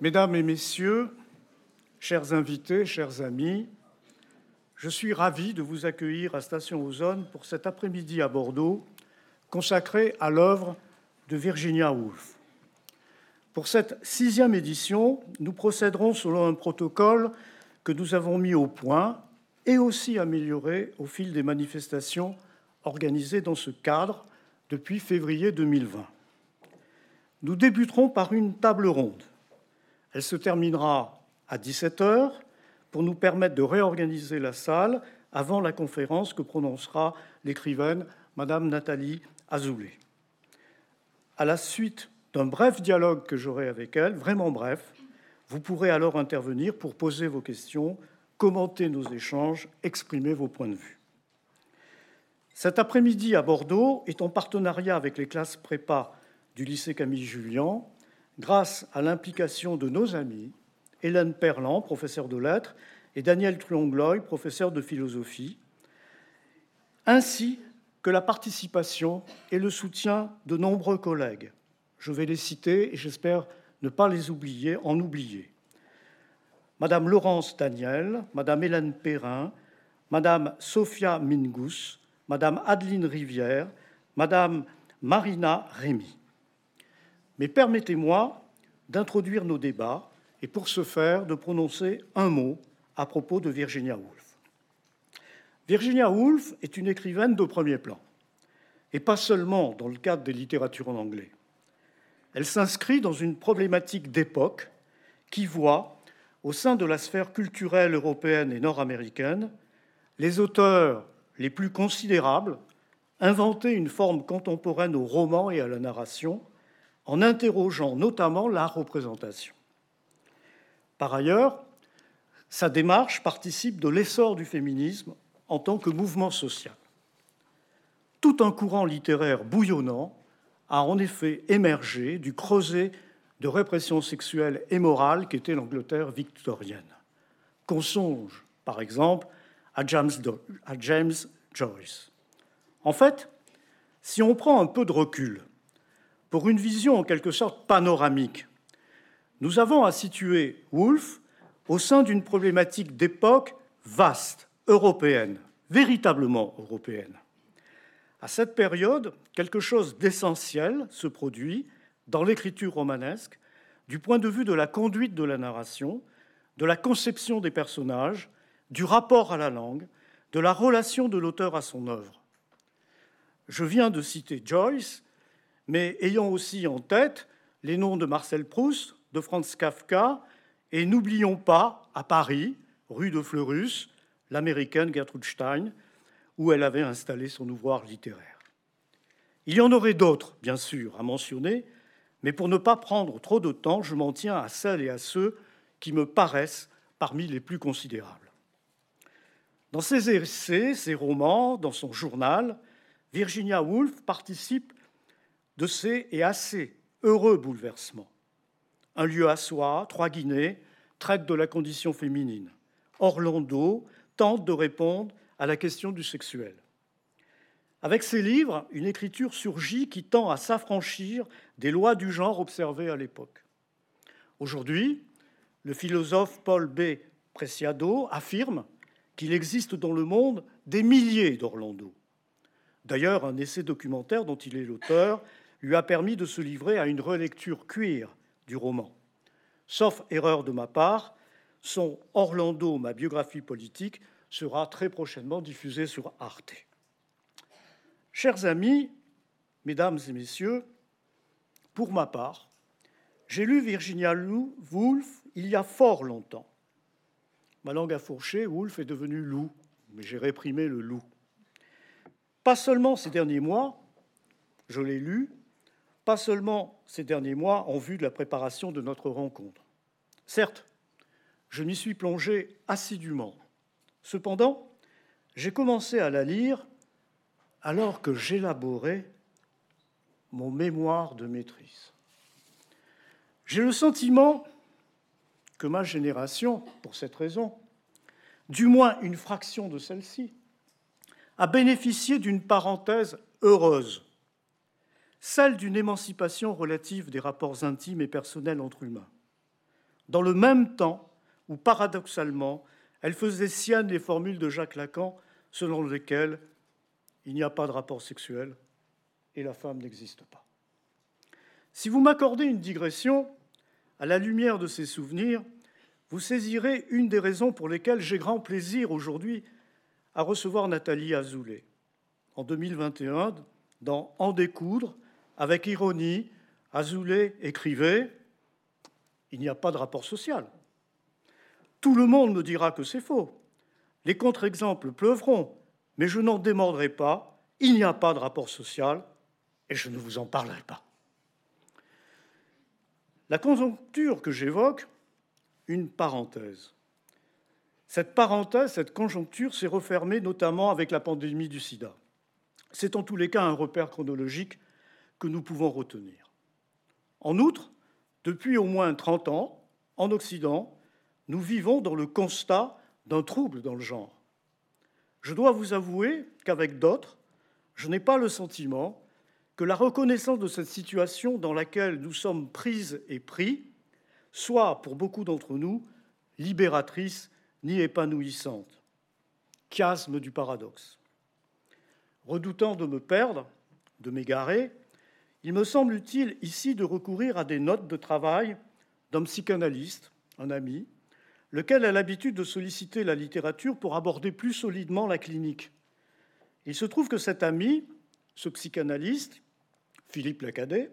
Mesdames et messieurs, chers invités, chers amis, je suis ravi de vous accueillir à Station Ozone pour cet après-midi à Bordeaux consacré à l'œuvre de Virginia Woolf. Pour cette sixième édition, nous procéderons selon un protocole que nous avons mis au point et aussi amélioré au fil des manifestations organisées dans ce cadre depuis février 2020. Nous débuterons par une table ronde. Elle se terminera à 17 heures pour nous permettre de réorganiser la salle avant la conférence que prononcera l'écrivaine Madame Nathalie Azoulay. À la suite d'un bref dialogue que j'aurai avec elle, vraiment bref, vous pourrez alors intervenir pour poser vos questions, commenter nos échanges, exprimer vos points de vue. Cet après-midi à Bordeaux est en partenariat avec les classes prépa du lycée Camille Julien, grâce à l'implication de nos amis Hélène Perlan, professeure de lettres, et Daniel Truongloy, professeur de philosophie, ainsi que la participation et le soutien de nombreux collègues. Je vais les citer et j'espère ne pas les oublier, en oublier. Madame Laurence Daniel, Madame Hélène Perrin, Madame Sophia Mingus, Madame Adeline Rivière, Madame Marina Rémy. Mais permettez-moi d'introduire nos débats et pour ce faire de prononcer un mot à propos de Virginia Woolf. Virginia Woolf est une écrivaine de premier plan, et pas seulement dans le cadre des littératures en anglais. Elle s'inscrit dans une problématique d'époque qui voit, au sein de la sphère culturelle européenne et nord-américaine, les auteurs les plus considérables inventer une forme contemporaine au roman et à la narration, en interrogeant notamment la représentation. Par ailleurs, sa démarche participe de l'essor du féminisme en tant que mouvement social. Tout un courant littéraire bouillonnant a en effet émergé du creuset de répression sexuelle et morale qu'était l'Angleterre victorienne. Qu'on songe, par exemple, à James, Joyce. En fait, si on prend un peu de recul, pour une vision en quelque sorte panoramique nous avons à situer Woolf au sein d'une problématique d'époque vaste, européenne, véritablement européenne. À cette période, quelque chose d'essentiel se produit dans l'écriture romanesque du point de vue de la conduite de la narration, de la conception des personnages, du rapport à la langue, de la relation de l'auteur à son œuvre. Je viens de citer Joyce, mais ayant aussi en tête les noms de Marcel Proust, de Franz Kafka, et n'oublions pas, à Paris, rue de Fleurus, l'américaine Gertrude Stein, où elle avait installé son ouvroir littéraire. Il y en aurait d'autres, bien sûr, à mentionner, mais pour ne pas prendre trop de temps, je m'en tiens à celles et à ceux qui me paraissent parmi les plus considérables. Dans ses essais, ses romans, dans son journal, Virginia Woolf participe de ces et assez heureux bouleversements un lieu à soi, Trois Guinées, traite de la condition féminine. Orlando tente de répondre à la question du sexuel. Avec ses livres, une écriture surgit qui tend à s'affranchir des lois du genre observées à l'époque. Aujourd'hui, le philosophe Paul B. Preciado affirme qu'il existe dans le monde des milliers d'Orlando. D'ailleurs, un essai documentaire dont il est l'auteur lui a permis de se livrer à une relecture cuir du roman. Sauf erreur de ma part, son Orlando, ma biographie politique, sera très prochainement diffusé sur Arte. Chers amis, mesdames et messieurs, pour ma part, j'ai lu Virginia Woolf il y a fort longtemps. Ma langue a fourché, Woolf est devenu loup, mais j'ai réprimé le loup. Pas seulement ces derniers mois, je l'ai lu, pas seulement ces derniers mois en vue de la préparation de notre rencontre. Certes, je m'y suis plongé assidûment. Cependant, j'ai commencé à la lire alors que j'élaborais mon mémoire de maîtrise. J'ai le sentiment que ma génération, pour cette raison, du moins une fraction de celle-ci, a bénéficié d'une parenthèse heureuse celle d'une émancipation relative des rapports intimes et personnels entre humains. dans le même temps où, paradoxalement, elle faisait sienne les formules de Jacques Lacan selon lesquelles il n'y a pas de rapport sexuel et la femme n'existe pas. Si vous m'accordez une digression, à la lumière de ces souvenirs, vous saisirez une des raisons pour lesquelles j'ai grand plaisir aujourd'hui à recevoir Nathalie Azoulay. En 2021, dans En découdre, avec ironie, Azoulay écrivait Il n'y a pas de rapport social. Tout le monde me dira que c'est faux. Les contre-exemples pleuvront, mais je n'en démordrai pas. Il n'y a pas de rapport social et je ne vous en parlerai pas. La conjoncture que j'évoque, une parenthèse. Cette parenthèse, cette conjoncture s'est refermée notamment avec la pandémie du sida. C'est en tous les cas un repère chronologique que nous pouvons retenir. En outre, depuis au moins 30 ans, en Occident, nous vivons dans le constat d'un trouble dans le genre. Je dois vous avouer qu'avec d'autres, je n'ai pas le sentiment que la reconnaissance de cette situation dans laquelle nous sommes prises et pris soit, pour beaucoup d'entre nous, libératrice ni épanouissante. Chiasme du paradoxe. Redoutant de me perdre, de m'égarer, il me semble utile ici de recourir à des notes de travail d'un psychanalyste, un ami, lequel a l'habitude de solliciter la littérature pour aborder plus solidement la clinique. Il se trouve que cet ami, ce psychanalyste, Philippe Lacadet,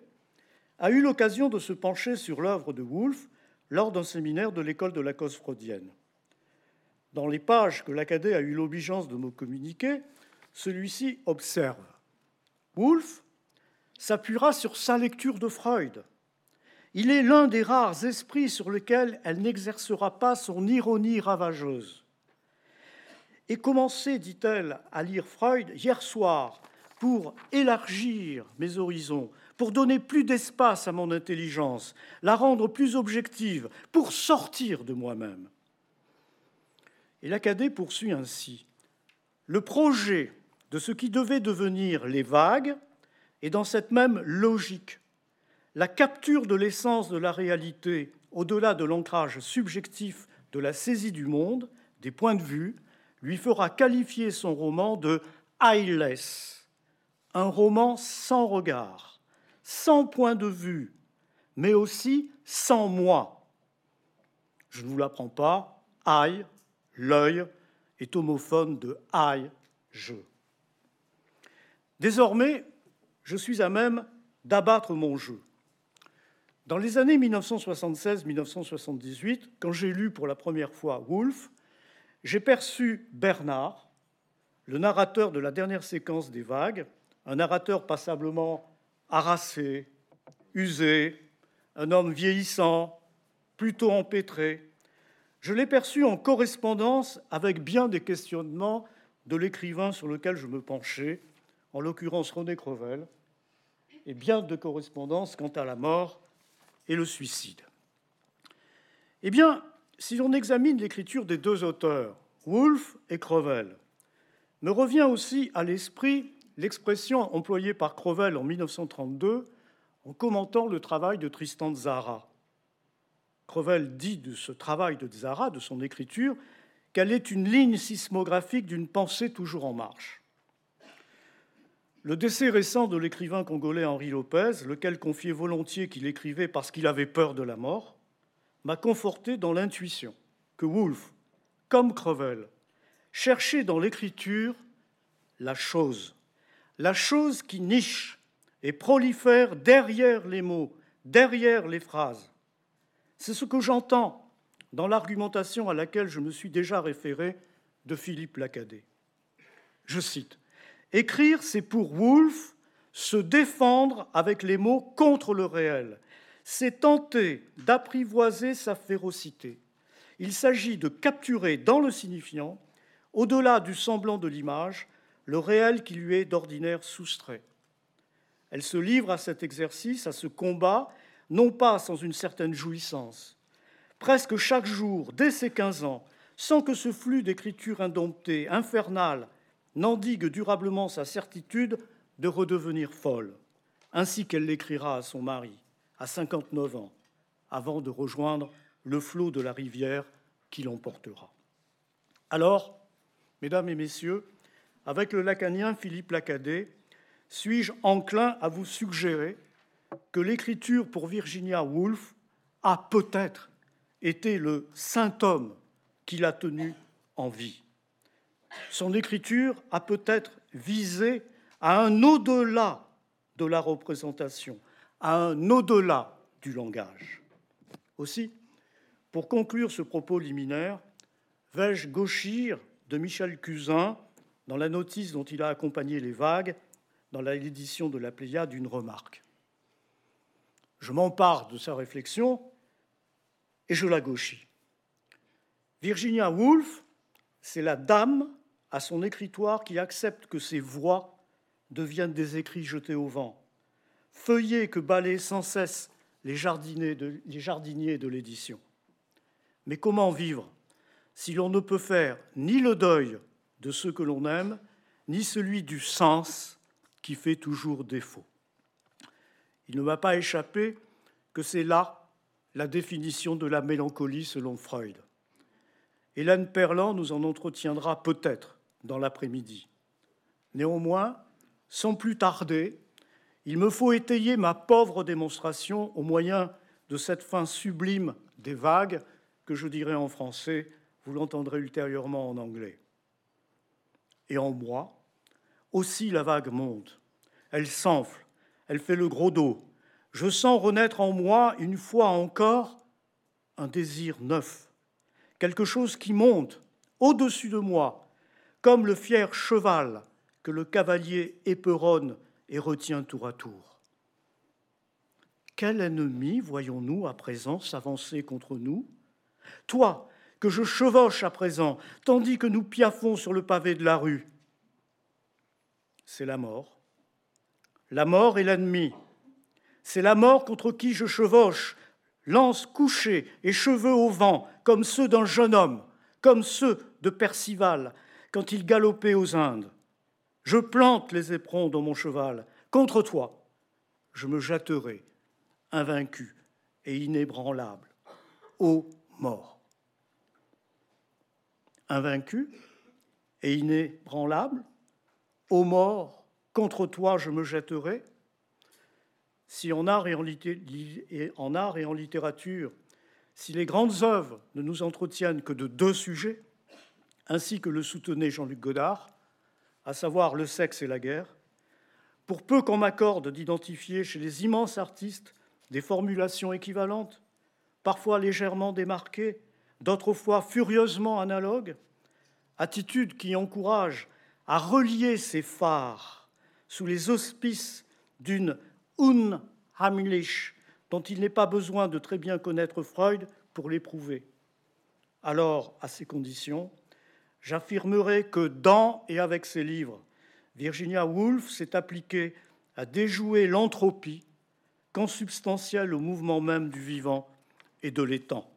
a eu l'occasion de se pencher sur l'œuvre de Woolf lors d'un séminaire de l'école de la cause freudienne. Dans les pages que Lacadet a eu l'obligeance de me communiquer, celui-ci observe Woolf s'appuiera sur sa lecture de Freud. Il est l'un des rares esprits sur lesquels elle n'exercera pas son ironie ravageuse. Et commencé, dit-elle, à lire Freud hier soir pour élargir mes horizons, pour donner plus d'espace à mon intelligence, la rendre plus objective, pour sortir de moi-même. Et l'Acadé poursuit ainsi. Le projet de ce qui devait devenir les vagues est dans cette même logique. La capture de l'essence de la réalité au-delà de l'ancrage subjectif de la saisie du monde, des points de vue, lui fera qualifier son roman de eyeless, un roman sans regard, sans point de vue, mais aussi sans moi. Je ne vous l'apprends pas, aïe, l'œil est homophone de aïe, je. Désormais, je suis à même d'abattre mon jeu. Dans les années 1976-1978, quand j'ai lu pour la première fois Woolf, j'ai perçu Bernard, le narrateur de la dernière séquence des vagues, un narrateur passablement harassé, usé, un homme vieillissant, plutôt empêtré. Je l'ai perçu en correspondance avec bien des questionnements de l'écrivain sur lequel je me penchais, en l'occurrence René Crevel, et bien de correspondance quant à la mort et le suicide. Eh bien, si l'on examine l'écriture des deux auteurs, Woolf et Crevel, me revient aussi à l'esprit l'expression employée par Crevel en 1932 en commentant le travail de Tristan Zara. Crevel dit de ce travail de Zara, de son écriture, qu'elle est une ligne sismographique d'une pensée toujours en marche. Le décès récent de l'écrivain congolais Henri Lopez, lequel confiait volontiers qu'il écrivait parce qu'il avait peur de la mort, m'a conforté dans l'intuition que Woolf, comme Crevel, cherchait dans l'écriture la chose, la chose qui niche et prolifère derrière les mots, derrière les phrases. C'est ce que j'entends dans l'argumentation à laquelle je me suis déjà référé de Philippe Lacadet. Je cite Écrire, c'est pour Woolf se défendre avec les mots contre le réel. C'est tenter d'apprivoiser sa férocité. Il s'agit de capturer dans le signifiant, au-delà du semblant de l'image, le réel qui lui est d'ordinaire soustrait. Elle se livre à cet exercice, à ce combat, non pas sans une certaine jouissance. Presque chaque jour, dès ses 15 ans, sans que ce flux d'écriture indomptée, infernale, n'endigue durablement sa certitude de redevenir folle, ainsi qu'elle l'écrira à son mari, à 59 ans, avant de rejoindre le flot de la rivière qui l'emportera. Alors, mesdames et messieurs, avec le lacanien Philippe Lacadet, suis-je enclin à vous suggérer que l'écriture pour Virginia Woolf a peut-être été le saint homme qui l'a tenu en vie? Son écriture a peut-être visé à un au-delà de la représentation, à un au-delà du langage. Aussi, pour conclure ce propos liminaire, vais-je gauchir de Michel Cusin, dans la notice dont il a accompagné les vagues, dans l'édition de la Pléiade, d'une remarque. Je m'empare de sa réflexion et je la gauchis. Virginia Woolf, c'est la dame à son écritoire qui accepte que ses voix deviennent des écrits jetés au vent, feuillets que balayent sans cesse les jardiniers de, les jardiniers de l'édition. Mais comment vivre si l'on ne peut faire ni le deuil de ceux que l'on aime, ni celui du sens qui fait toujours défaut? Il ne m'a pas échappé que c'est là la définition de la mélancolie selon Freud. Hélène Perlan nous en entretiendra peut-être dans l'après-midi. Néanmoins, sans plus tarder, il me faut étayer ma pauvre démonstration au moyen de cette fin sublime des vagues que je dirai en français, vous l'entendrez ultérieurement en anglais. Et en moi, aussi la vague monte, elle s'enfle, elle fait le gros dos. Je sens renaître en moi une fois encore un désir neuf, quelque chose qui monte au-dessus de moi, comme le fier cheval que le cavalier éperonne et retient tour à tour. Quel ennemi voyons-nous à présent s'avancer contre nous? Toi, que je chevauche à présent, tandis que nous piaffons sur le pavé de la rue. C'est la mort. La mort est l'ennemi. C'est la mort contre qui je chevauche, lance couchée et cheveux au vent, comme ceux d'un jeune homme, comme ceux de Percival quand il galopait aux Indes. Je plante les éperons dans mon cheval. Contre toi, je me jetterai, invaincu et inébranlable, ô mort. Invaincu et inébranlable, ô mort, contre toi je me jetterai. Si en art et en, art et en littérature, si les grandes œuvres ne nous entretiennent que de deux sujets, ainsi que le soutenait Jean-Luc Godard, à savoir le sexe et la guerre, pour peu qu'on m'accorde d'identifier chez les immenses artistes des formulations équivalentes, parfois légèrement démarquées, d'autres fois furieusement analogues, attitude qui encourage à relier ces phares sous les auspices d'une Unheimlich dont il n'est pas besoin de très bien connaître Freud pour l'éprouver. Alors, à ces conditions, j'affirmerai que dans et avec ses livres, Virginia Woolf s'est appliquée à déjouer l'entropie, consubstantielle au mouvement même du vivant et de l'étang,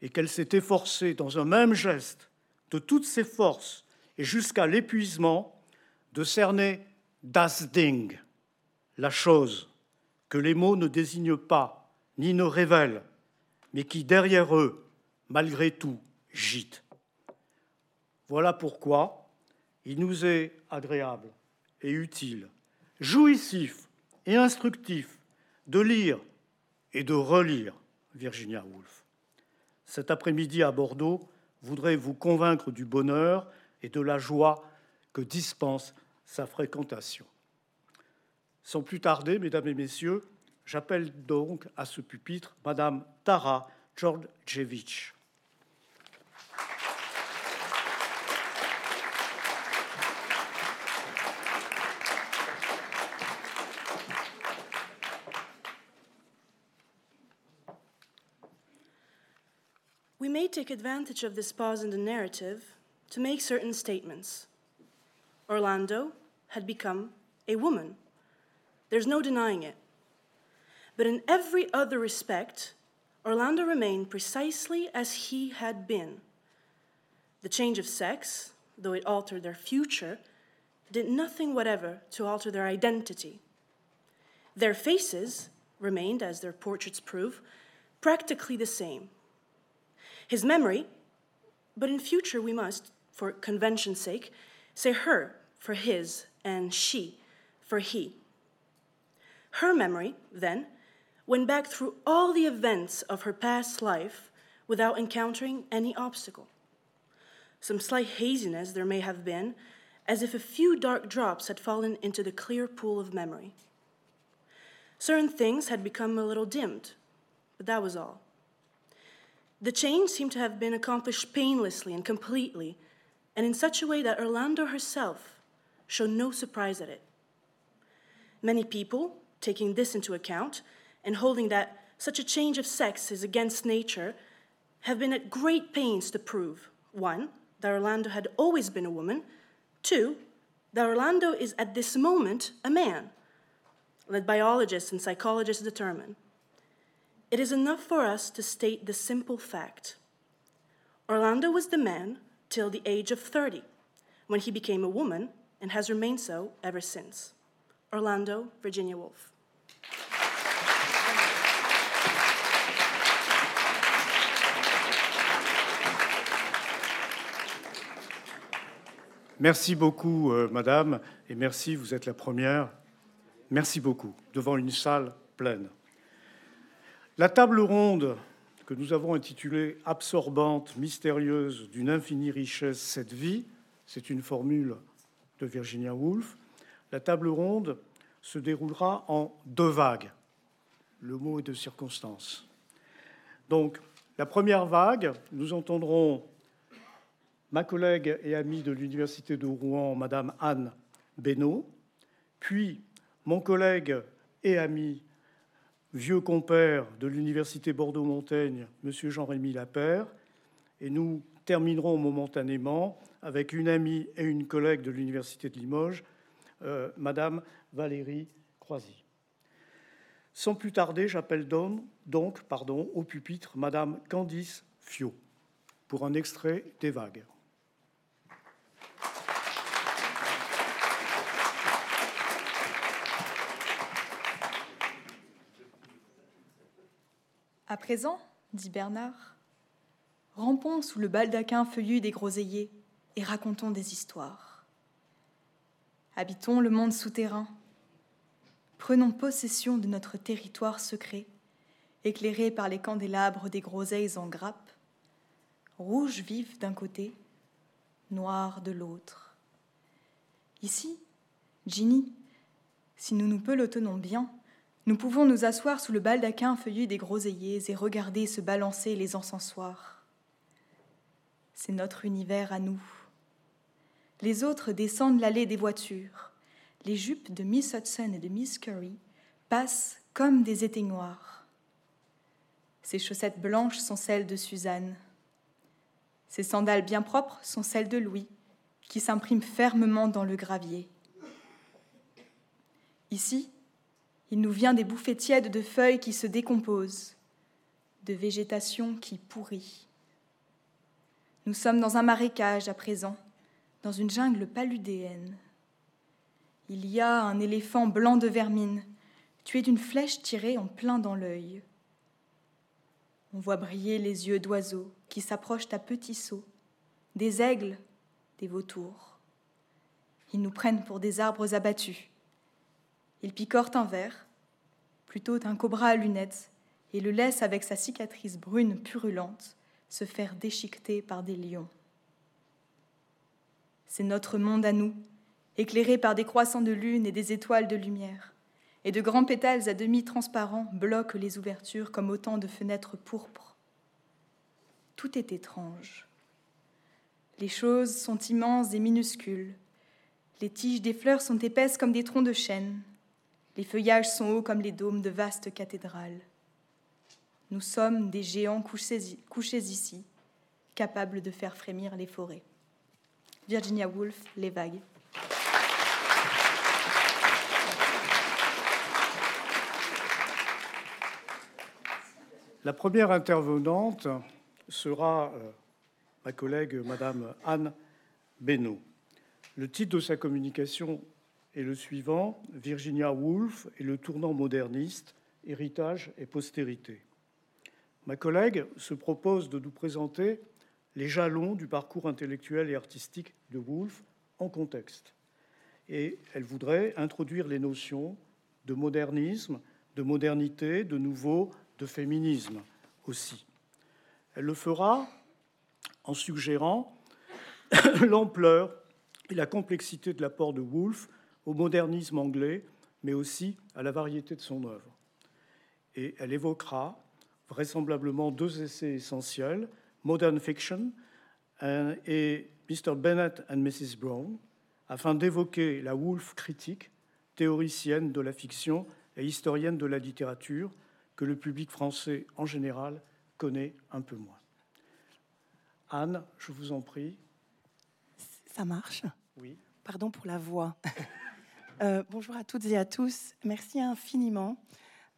et qu'elle s'est efforcée dans un même geste de toutes ses forces et jusqu'à l'épuisement de cerner das Ding, la chose que les mots ne désignent pas ni ne révèlent, mais qui derrière eux, malgré tout, gîte. Voilà pourquoi il nous est agréable et utile, jouissif et instructif de lire et de relire Virginia Woolf. Cet après-midi à Bordeaux, voudrais vous convaincre du bonheur et de la joie que dispense sa fréquentation. Sans plus tarder, mesdames et messieurs, j'appelle donc à ce pupitre Madame Tara Georgievich. Take advantage of this pause in the narrative to make certain statements. Orlando had become a woman. There's no denying it. But in every other respect, Orlando remained precisely as he had been. The change of sex, though it altered their future, did nothing whatever to alter their identity. Their faces remained, as their portraits prove, practically the same His memory, but in future we must, for convention's sake, say her for his and she for he. Her memory, then, went back through all the events of her past life without encountering any obstacle. Some slight haziness there may have been, as if a few dark drops had fallen into the clear pool of memory. Certain things had become a little dimmed, but that was all. The change seemed to have been accomplished painlessly and completely, and in such a way that Orlando herself showed no surprise at it. Many people, taking this into account and holding that such a change of sex is against nature, have been at great pains to prove one, that Orlando had always been a woman, two, that Orlando is at this moment a man. Let biologists and psychologists determine. It is enough for us to state the simple fact Orlando was the man till the age of 30, when he became a woman and has remained so ever since. Orlando, Virginia Woolf. Merci beaucoup, euh, Madame, et merci, vous êtes la première. Merci beaucoup, devant une salle pleine. La table ronde que nous avons intitulée Absorbante, mystérieuse, d'une infinie richesse, cette vie, c'est une formule de Virginia Woolf. La table ronde se déroulera en deux vagues. Le mot est de circonstance. Donc, la première vague, nous entendrons ma collègue et amie de l'Université de Rouen, Madame Anne Benoît, puis mon collègue et ami, vieux compère de l'Université Bordeaux-Montaigne, Monsieur Jean-Rémy Lapère, et nous terminerons momentanément avec une amie et une collègue de l'Université de Limoges, euh, Madame Valérie Croisy. Sans plus tarder, j'appelle donc pardon, au pupitre Madame Candice Fiot pour un extrait des vagues. À présent, dit Bernard, rampons sous le baldaquin feuillu des groseilliers et racontons des histoires. Habitons le monde souterrain. Prenons possession de notre territoire secret, éclairé par les candélabres des groseilles en grappe, rouge vif d'un côté, noir de l'autre. Ici, Ginny, si nous nous pelotonnons bien, nous pouvons nous asseoir sous le baldaquin feuillu des groseilliers et regarder se balancer les encensoirs. C'est notre univers à nous. Les autres descendent l'allée des voitures. Les jupes de Miss Hudson et de Miss Curry passent comme des éteignoirs. Ses chaussettes blanches sont celles de Suzanne. Ses sandales bien propres sont celles de Louis, qui s'impriment fermement dans le gravier. Ici, il nous vient des bouffées tièdes de feuilles qui se décomposent, de végétation qui pourrit. Nous sommes dans un marécage à présent, dans une jungle paludéenne. Il y a un éléphant blanc de vermine, tué d'une flèche tirée en plein dans l'œil. On voit briller les yeux d'oiseaux qui s'approchent à petits sauts, des aigles, des vautours. Ils nous prennent pour des arbres abattus. Il picore un verre, plutôt un cobra à lunettes, et le laisse avec sa cicatrice brune purulente se faire déchiqueter par des lions. C'est notre monde à nous, éclairé par des croissants de lune et des étoiles de lumière, et de grands pétales à demi transparents bloquent les ouvertures comme autant de fenêtres pourpres. Tout est étrange. Les choses sont immenses et minuscules. Les tiges des fleurs sont épaisses comme des troncs de chêne. Les feuillages sont hauts comme les dômes de vastes cathédrales. Nous sommes des géants couchés, ici, capables de faire frémir les forêts. Virginia Woolf, Les vagues. La première intervenante sera euh, ma collègue Madame Anne Benoît. Le titre de sa communication et le suivant, Virginia Woolf et le tournant moderniste, héritage et postérité. Ma collègue se propose de nous présenter les jalons du parcours intellectuel et artistique de Woolf en contexte. Et elle voudrait introduire les notions de modernisme, de modernité, de nouveau, de féminisme aussi. Elle le fera en suggérant l'ampleur et la complexité de l'apport de Woolf au modernisme anglais, mais aussi à la variété de son œuvre. Et elle évoquera vraisemblablement deux essais essentiels, Modern Fiction et Mr. Bennett and Mrs. Brown, afin d'évoquer la Woolf critique, théoricienne de la fiction et historienne de la littérature, que le public français en général connaît un peu moins. Anne, je vous en prie. Ça marche? Oui. Pardon pour la voix. Euh, bonjour à toutes et à tous. Merci infiniment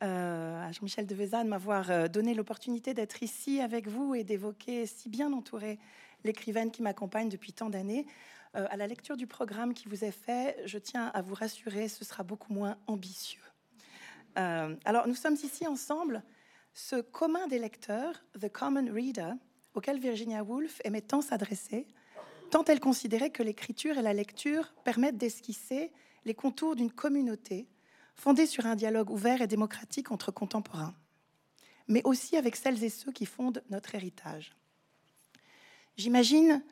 euh, à Jean-Michel Devezan de m'avoir euh, donné l'opportunité d'être ici avec vous et d'évoquer si bien entouré l'écrivaine qui m'accompagne depuis tant d'années. à la lecture du programme qui vous est fait, je tiens à vous rassurer, ce sera beaucoup moins ambitieux. alors, nous sommes ici ensemble, ce commun des lecteurs, The Common Reader, auquel Virginia Woolf aimait tant s'adresser, tant elle considérait que l'écriture et la lecture permettent d'esquisser les contours d'une communauté fondée sur un dialogue ouvert et démocratique entre contemporains, mais aussi avec celles et ceux qui fondent notre héritage. J'imagine,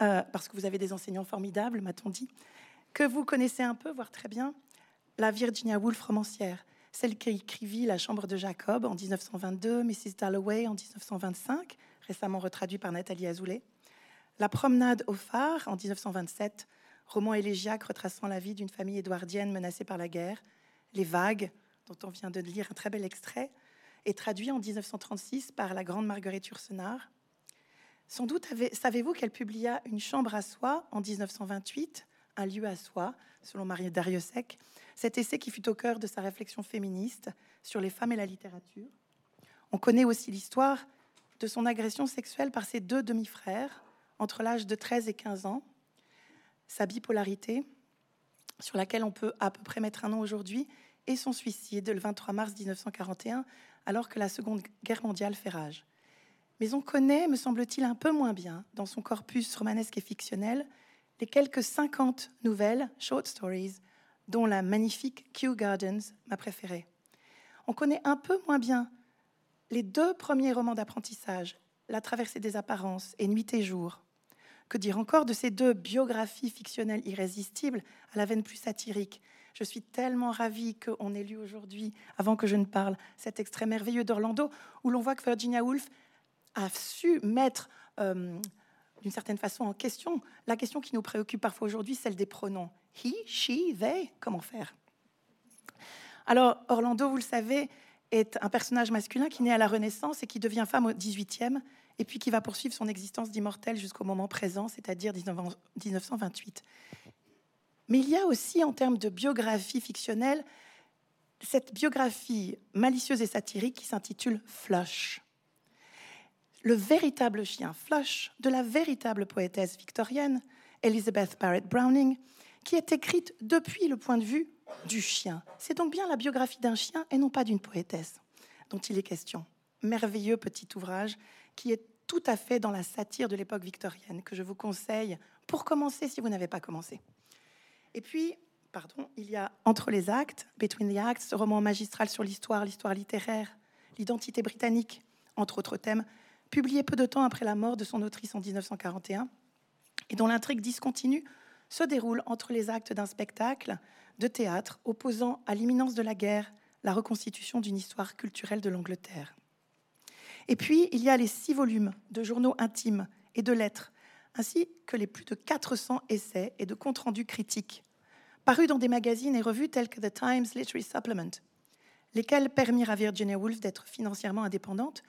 euh, parce que vous avez des enseignants formidables, m'a-t-on dit, que vous connaissez un peu, voire très bien, la Virginia Woolf romancière, celle qui écrivit La Chambre de Jacob en 1922, Mrs. Dalloway en 1925, récemment retraduit par Nathalie Azoulay, La Promenade au phare en 1927, roman élégiaque retraçant la vie d'une famille édouardienne menacée par la guerre, Les Vagues, dont on vient de lire un très bel extrait, et traduit en 1936 par la grande Marguerite Yourcenar. Sans doute savez-vous qu'elle publia Une chambre à soi en 1928, Un lieu à soi, selon Marie Dariussec, cet essai qui fut au cœur de sa réflexion féministe sur les femmes et la littérature. On connaît aussi l'histoire de son agression sexuelle par ses deux demi-frères entre l'âge de 13 et 15 ans, sa bipolarité, sur laquelle on peut à peu près mettre un nom aujourd'hui, et son suicide le 23 mars 1941, alors que la Seconde Guerre mondiale fait rage. Mais on connaît, me semble-t-il, un peu moins bien, dans son corpus romanesque et fictionnel, les quelques 50 nouvelles, short stories, dont la magnifique Kew Gardens, ma préférée. On connaît un peu moins bien les deux premiers romans d'apprentissage, La traversée des apparences et Nuit et jour. Que dire encore de ces deux biographies fictionnelles irrésistibles à la veine plus satirique. Je suis tellement ravie qu'on ait lu aujourd'hui, avant que je ne parle, cet extrait merveilleux d'Orlando, où l'on voit que Virginia Woolf a su mettre euh, d'une certaine façon en question la question qui nous préoccupe parfois aujourd'hui, celle des pronoms. He, she, they, comment faire? Alors, Orlando, vous le savez, est un personnage masculin qui naît à la Renaissance et qui devient femme au XVIIIe et puis qui va poursuivre son existence d'immortel jusqu'au moment présent, c'est-à-dire 1928. Mais il y a aussi, en termes de biographie fictionnelle, cette biographie malicieuse et satirique qui s'intitule Flush. Le véritable chien Flush de la véritable poétesse victorienne, Elizabeth Barrett Browning, qui est écrite depuis le point de vue du chien. C'est donc bien la biographie d'un chien et non pas d'une poétesse dont il est question. Merveilleux petit ouvrage qui est tout à fait dans la satire de l'époque victorienne, que je vous conseille pour commencer si vous n'avez pas commencé. Et puis, pardon, il y a Entre les actes, Between the Acts, ce roman magistral sur l'histoire, l'histoire littéraire, l'identité britannique, entre autres thèmes, publié peu de temps après la mort de son autrice en 1941, et dont l'intrigue discontinue se déroule entre les actes d'un spectacle de théâtre opposant à l'imminence de la guerre la reconstitution d'une histoire culturelle de l'Angleterre. Et puis, il y a les six volumes de journaux intimes et de lettres, ainsi que les plus de 400 essais et de comptes rendus critiques, parus dans des magazines et revues tels que The Times Literary Supplement, lesquels permirent à Virginia Woolf d'être financièrement indépendante,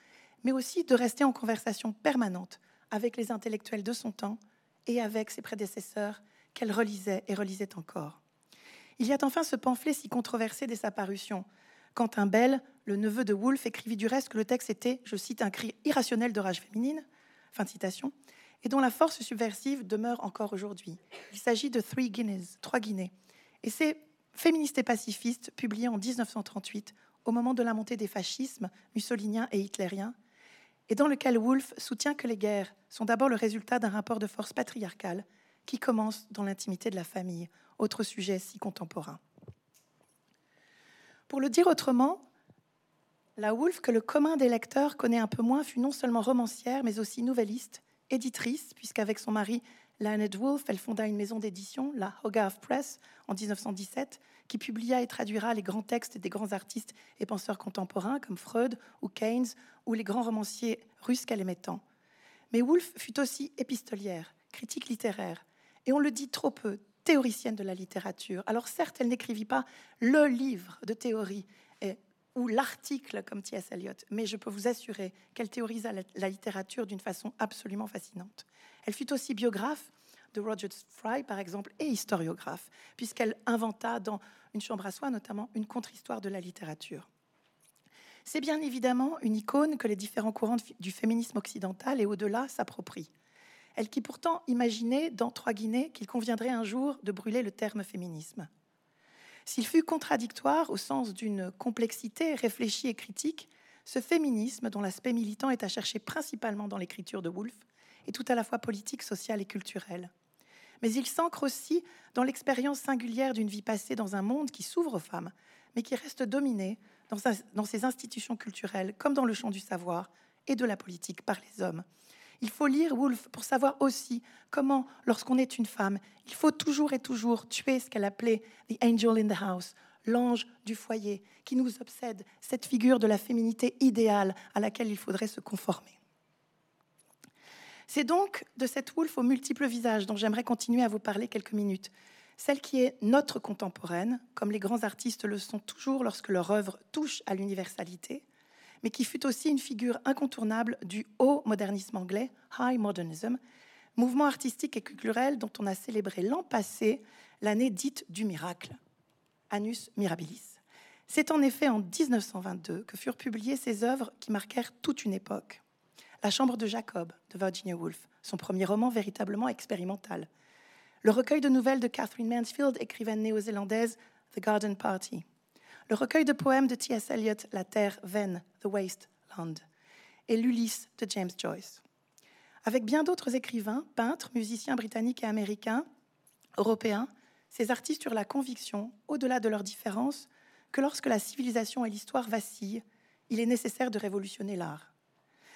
mais aussi de rester en conversation permanente avec les intellectuels de son temps et avec ses prédécesseurs qu'elle relisait et relisait encore. Il y a enfin ce pamphlet si controversé dès sa parution, Quentin Bell, le neveu de Woolf, écrivit du reste que le texte était, je cite, un cri irrationnel de rage féminine, fin de citation, et dont la force subversive demeure encore aujourd'hui. Il s'agit de Three Guineas, trois Guinées. Et c'est Féministe et pacifiste, publié en 1938, au moment de la montée des fascismes mussoliniens et hitlériens, et dans lequel Woolf soutient que les guerres sont d'abord le résultat d'un rapport de force patriarcal qui commence dans l'intimité de la famille, autre sujet si contemporain. Pour le dire autrement, la Woolf que le commun des lecteurs connaît un peu moins fut non seulement romancière, mais aussi nouvelliste, éditrice, puisqu'avec son mari Leonard Woolf, elle fonda une maison d'édition, la Hogarth Press, en 1917, qui publia et traduira les grands textes des grands artistes et penseurs contemporains comme Freud ou Keynes ou les grands romanciers russes qu'elle aimait tant. Mais Woolf fut aussi épistolière, critique littéraire, et on le dit trop peu, théoricienne de la littérature. Alors certes, elle n'écrivit pas le livre de théorie ou l'article comme T.S. Eliot, mais je peux vous assurer qu'elle théorisa la, littérature d'une façon absolument fascinante. Elle fut aussi biographe de Roger Fry, par exemple, et historiographe, puisqu'elle inventa dans Une chambre à soi, notamment, une contre-histoire de la littérature. C'est bien évidemment une icône que les différents courants du féminisme occidental et au-delà s'approprient. Elle qui pourtant imaginait dans Trois Guinées qu'il conviendrait un jour de brûler le terme féminisme. S'il fut contradictoire au sens d'une complexité réfléchie et critique, ce féminisme, dont l'aspect militant est à chercher principalement dans l'écriture de Woolf, est tout à la fois politique, social et culturel. Mais il s'ancre aussi dans l'expérience singulière d'une vie passée dans un monde qui s'ouvre aux femmes, mais qui reste dominé dans ses institutions culturelles, comme dans le champ du savoir et de la politique, par les hommes, il faut lire Woolf pour savoir aussi comment, lorsqu'on est une femme, il faut toujours et toujours tuer ce qu'elle appelait the angel in the house, l'ange du foyer, qui nous obsède, cette figure de la féminité idéale à laquelle il faudrait se conformer. C'est donc de cette Woolf aux multiples visages dont j'aimerais continuer à vous parler quelques minutes. Celle qui est notre contemporaine, comme les grands artistes le sont toujours lorsque leur œuvre touche à l'universalité, mais qui fut aussi une figure incontournable du haut modernisme anglais, High Modernism, mouvement artistique et culturel dont on a célébré l'an passé l'année dite du miracle, Annus Mirabilis. C'est en effet en 1922 que furent publiées ces œuvres qui marquèrent toute une époque. La Chambre de Jacob de Virginia Woolf, son premier roman véritablement expérimental. Le recueil de nouvelles de Catherine Mansfield, écrivaine néo-zélandaise, The Garden Party le recueil de poèmes de T.S. Eliot, La Terre vaine, The Waste Land, et l'Ulysse de James Joyce. Avec bien d'autres écrivains, peintres, musiciens britanniques et américains, européens, ces artistes eurent la conviction, au-delà de leurs différences, que lorsque la civilisation et l'histoire vacillent, il est nécessaire de révolutionner l'art.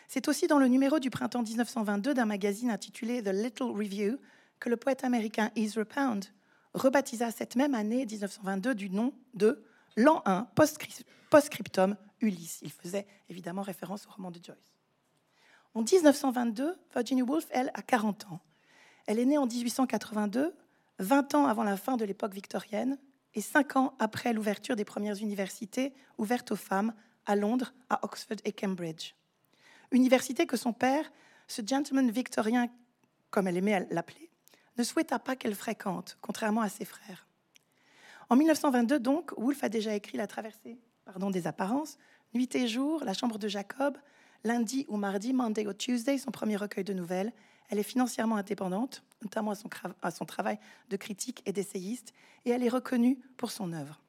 C'est aussi dans le numéro du printemps 1922 d'un magazine intitulé The Little Review que le poète américain Ezra Pound rebaptisa cette même année 1922 du nom de l'an 1, post-scriptum, Ulysse. Il faisait évidemment référence au roman de Joyce. En 1922, Virginia Woolf, elle, a 40 ans. Elle est née en 1882, 20 ans avant la fin de l'époque victorienne et 5 ans après l'ouverture des premières universités ouvertes aux femmes à Londres, à Oxford et Cambridge. Université que son père, ce gentleman victorien, comme elle aimait l'appeler, ne souhaita pas qu'elle fréquente, contrairement à ses frères. En 1922, donc, a déjà écrit La traversée pardon, des apparences, Nuit et jour, La chambre de Jacob, lundi ou mardi, Monday ou Tuesday, son premier recueil de nouvelles. Elle est financièrement indépendante, notamment à son, à son travail de critique et d'essayiste, et elle est reconnue pour son œuvre.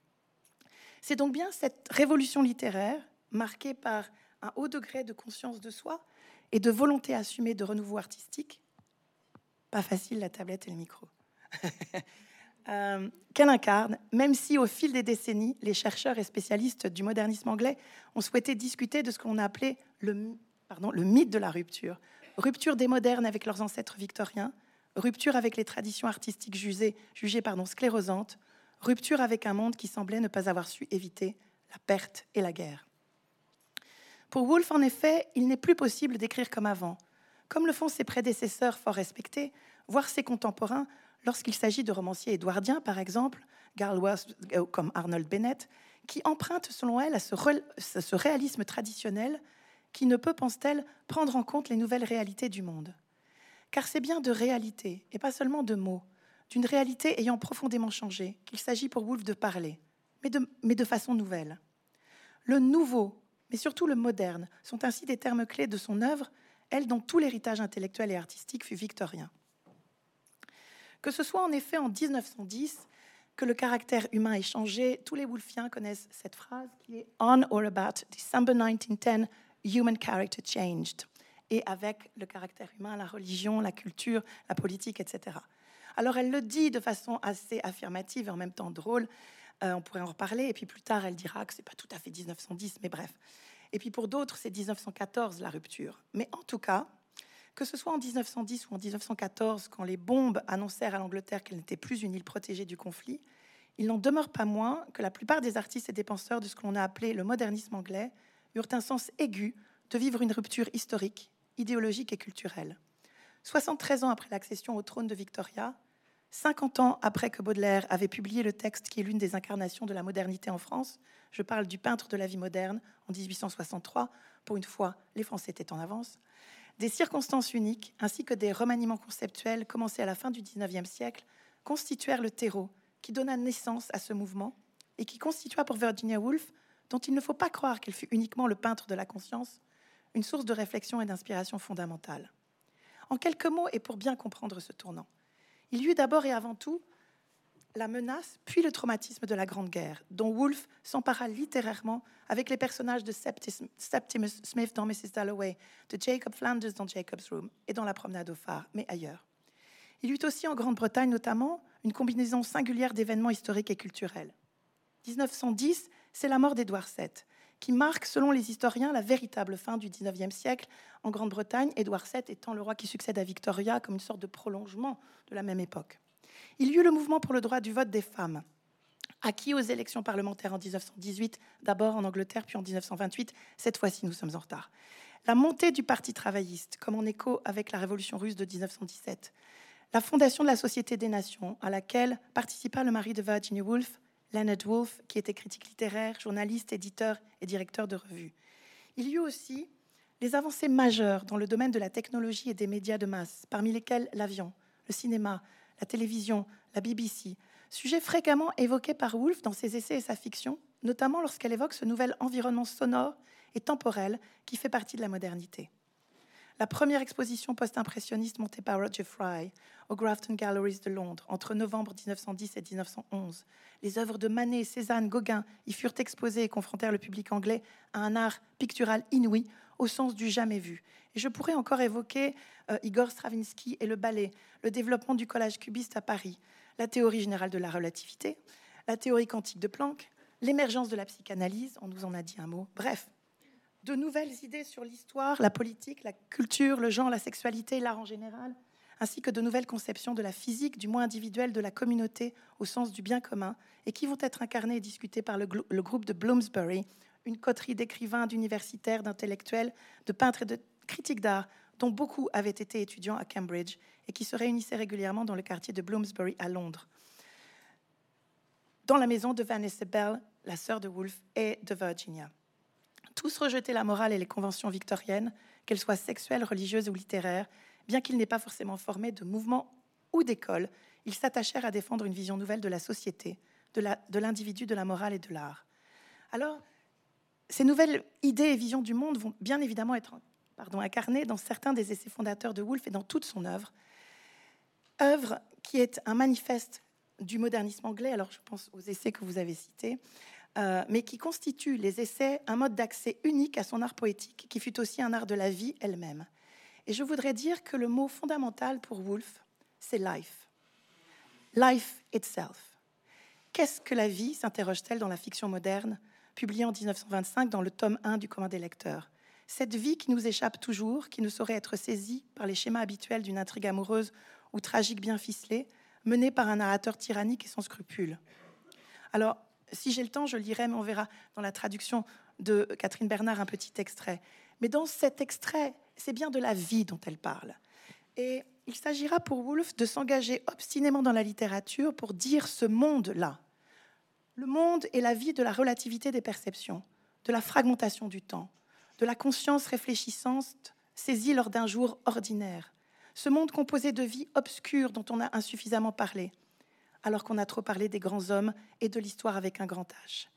C'est donc bien cette révolution littéraire, marquée par un haut degré de conscience de soi et de volonté assumée de renouveau artistique, pas facile la tablette et le micro, Euh, qu'elle incarne, même si au fil des décennies, les chercheurs et spécialistes du modernisme anglais ont souhaité discuter de ce qu'on a appelé le, le mythe de la rupture. Rupture des modernes avec leurs ancêtres victoriens, rupture avec les traditions artistiques jugées, sclérosantes, rupture avec un monde qui semblait ne pas avoir su éviter la perte et la guerre. Pour Woolf, en effet, il n'est plus possible d'écrire comme avant. Comme le font ses prédécesseurs fort respectés, voire ses contemporains, lorsqu'il s'agit de romanciers édouardiens, par exemple, euh, comme Arnold Bennett, qui empruntent, selon elle, à ce, réalisme traditionnel qui ne peut, pense-t-elle, prendre en compte les nouvelles réalités du monde. Car c'est bien de réalité, et pas seulement de mots, d'une réalité ayant profondément changé, qu'il s'agit pour Woolf de parler, mais de, mais de façon nouvelle. Le nouveau, mais surtout le moderne, sont ainsi des termes clés de son œuvre, elle dont tout l'héritage intellectuel et artistique fut victorien. Que ce soit en effet en 1910 que le caractère humain est changé, tous les Woolfiens connaissent cette phrase qui est On or about December 1910, Human Character Changed, et avec le caractère humain, la religion, la culture, la politique, etc. Alors elle le dit de façon assez affirmative et en même temps drôle. Euh, on pourrait en reparler. Et puis plus tard, elle dira que c'est pas tout à fait 1910, mais bref. Et puis pour d'autres, c'est 1914 la rupture. Mais en tout cas, que ce soit en 1910 ou en 1914, quand les bombes annoncèrent à l'Angleterre qu'elle n'était plus une île protégée du conflit, il n'en demeure pas moins que la plupart des artistes et des penseurs de ce que l'on a appelé le modernisme anglais eurent un sens aigu de vivre une rupture historique, idéologique et culturelle. 73 ans après l'accession au trône de Victoria, 50 ans après que Baudelaire avait publié le texte qui est l'une des incarnations de la modernité en France, je parle du peintre de la vie moderne en 1863, pour une fois les Français étaient en avance, des circonstances uniques ainsi que des remaniements conceptuels commencés à la fin du XIXe siècle constituèrent le terreau qui donna naissance à ce mouvement et qui constitua pour Virginia Woolf, dont il ne faut pas croire qu'elle fut uniquement le peintre de la conscience, une source de réflexion et d'inspiration fondamentale. En quelques mots, et pour bien comprendre ce tournant, il y eut d'abord et avant tout la menace, puis le traumatisme de la Grande Guerre, dont Woolf s'empara littérairement avec les personnages de Septimus Smith dans Mrs. Dalloway, de Jacob Flanders dans Jacob's Room et dans La Promenade au phare, mais ailleurs. Il eut aussi en Grande-Bretagne notamment une combinaison singulière d'événements historiques et culturels. 1910, c'est la mort d'Édouard VII, qui marque, selon les historiens, la véritable fin du XIXe siècle en Grande-Bretagne, Édouard VII étant le roi qui succède à Victoria comme une sorte de prolongement de la même époque. Il y eut le mouvement pour le droit du vote des femmes, acquis aux élections parlementaires en 1918, d'abord en Angleterre, puis en 1928. Cette fois-ci, nous sommes en retard. La montée du Parti travailliste, comme en écho avec la Révolution russe de 1917. La fondation de la Société des Nations, à laquelle participa le mari de Virginia Woolf, Leonard Woolf, qui était critique littéraire, journaliste, éditeur et directeur de revue. Il y eut aussi les avancées majeures dans le domaine de la technologie et des médias de masse, parmi lesquels l'avion, le cinéma, la télévision, la BBC, sujet fréquemment évoqué par Woolf dans ses essais et sa fiction, notamment lorsqu'elle évoque ce nouvel environnement sonore et temporel qui fait partie de la modernité. La première exposition post-impressionniste montée par Roger Fry aux Grafton Galleries de Londres entre novembre 1910 et 1911. Les œuvres de Manet, Cézanne, Gauguin y furent exposées et confrontèrent le public anglais à un art pictural inouï au sens du jamais vu. Et je pourrais encore évoquer euh, Igor Stravinsky et le ballet, le développement du collage cubiste à Paris, la théorie générale de la relativité, la théorie quantique de Planck, l'émergence de la psychanalyse, on nous en a dit un mot, bref, de nouvelles idées sur l'histoire, la politique, la culture, le genre, la sexualité, l'art en général, ainsi que de nouvelles conceptions de la physique, du moins individuel, de la communauté au sens du bien commun, et qui vont être incarnées et discutées par le groupe de Bloomsbury, une coterie d'écrivains, d'universitaires, d'intellectuels, de peintres et de critiques d'art, dont beaucoup avaient été étudiants à Cambridge et qui se réunissaient régulièrement dans le quartier de Bloomsbury à Londres, dans la maison de Vanessa Bell, la sœur de Woolf, et de Virginia tous rejeter la morale et les conventions victoriennes, qu'elles soient sexuelles, religieuses ou littéraires, bien qu'ils n'aient pas forcément formé de mouvement ou d'école, ils s'attachèrent à défendre une vision nouvelle de la société, de l'individu, de, de la morale et de l'art. Alors, ces nouvelles idées et visions du monde vont bien évidemment être pardon, incarnées dans certains des essais fondateurs de Woolf et dans toute son œuvre. Œuvre qui est un manifeste du modernisme anglais, alors je pense aux essais que vous avez cités, euh, mais qui constitue les essais un mode d'accès unique à son art poétique, qui fut aussi un art de la vie elle-même. Et je voudrais dire que le mot fondamental pour Woolf, c'est life. Life itself. Qu'est-ce que la vie s'interroge-t-elle dans la fiction moderne, publiée en 1925 dans le tome 1 du commun des lecteurs Cette vie qui nous échappe toujours, qui ne saurait être saisie par les schémas habituels d'une intrigue amoureuse ou tragique bien ficelée, menée par un narrateur tyrannique et sans scrupules. Alors, si j'ai le temps, je lirai, mais on verra dans la traduction de Catherine Bernard un petit extrait. Mais dans cet extrait, c'est bien de la vie dont elle parle. Et il s'agira pour Woolf de s'engager obstinément dans la littérature pour dire ce monde-là. Le monde est la vie de la relativité des perceptions, de la fragmentation du temps, de la conscience réfléchissante saisie lors d'un jour ordinaire. Ce monde composé de vies obscures dont on a insuffisamment parlé, alors qu'on a trop parlé des grands hommes et de l'histoire avec un grand H.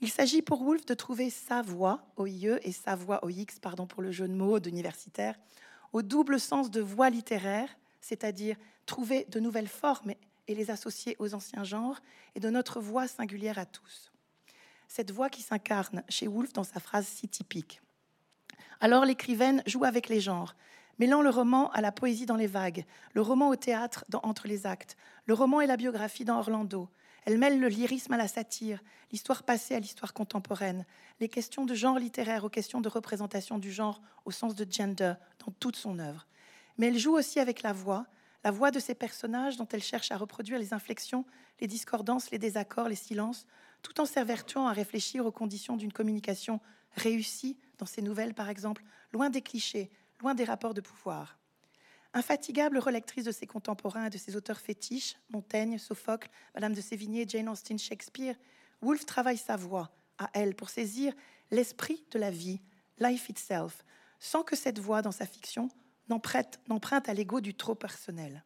Il s'agit pour Woolf de trouver sa voix, OIE, et sa voix, OX, pardon pour le jeu de mots d'universitaire, au double sens de voix littéraire, c'est-à-dire trouver de nouvelles formes et les associer aux anciens genres, et de notre voix singulière à tous. Cette voix qui s'incarne chez Woolf dans sa phrase si typique. Alors l'écrivaine joue avec les genres, mêlant le roman à la poésie dans les vagues, le roman au théâtre dans Entre les actes, le roman et la biographie dans Orlando. Elle mêle le lyrisme à la satire, l'histoire passée à l'histoire contemporaine, les questions de genre littéraire aux questions de représentation du genre au sens de gender dans toute son œuvre. Mais elle joue aussi avec la voix, la voix de ses personnages dont elle cherche à reproduire les inflexions, les discordances, les désaccords, les silences, tout en s'évertuant à réfléchir aux conditions d'une communication réussie dans ses nouvelles, par exemple, loin des clichés, loin des rapports de pouvoir. Infatigable relectrice de ses contemporains et de ses auteurs fétiches, Montaigne, Sophocle, Madame de Sévigné, Jane Austen, Shakespeare, Woolf travaille sa voix à elle pour saisir l'esprit de la vie, life itself, sans que cette voix dans sa fiction n'emprunte à l'ego du trop personnel.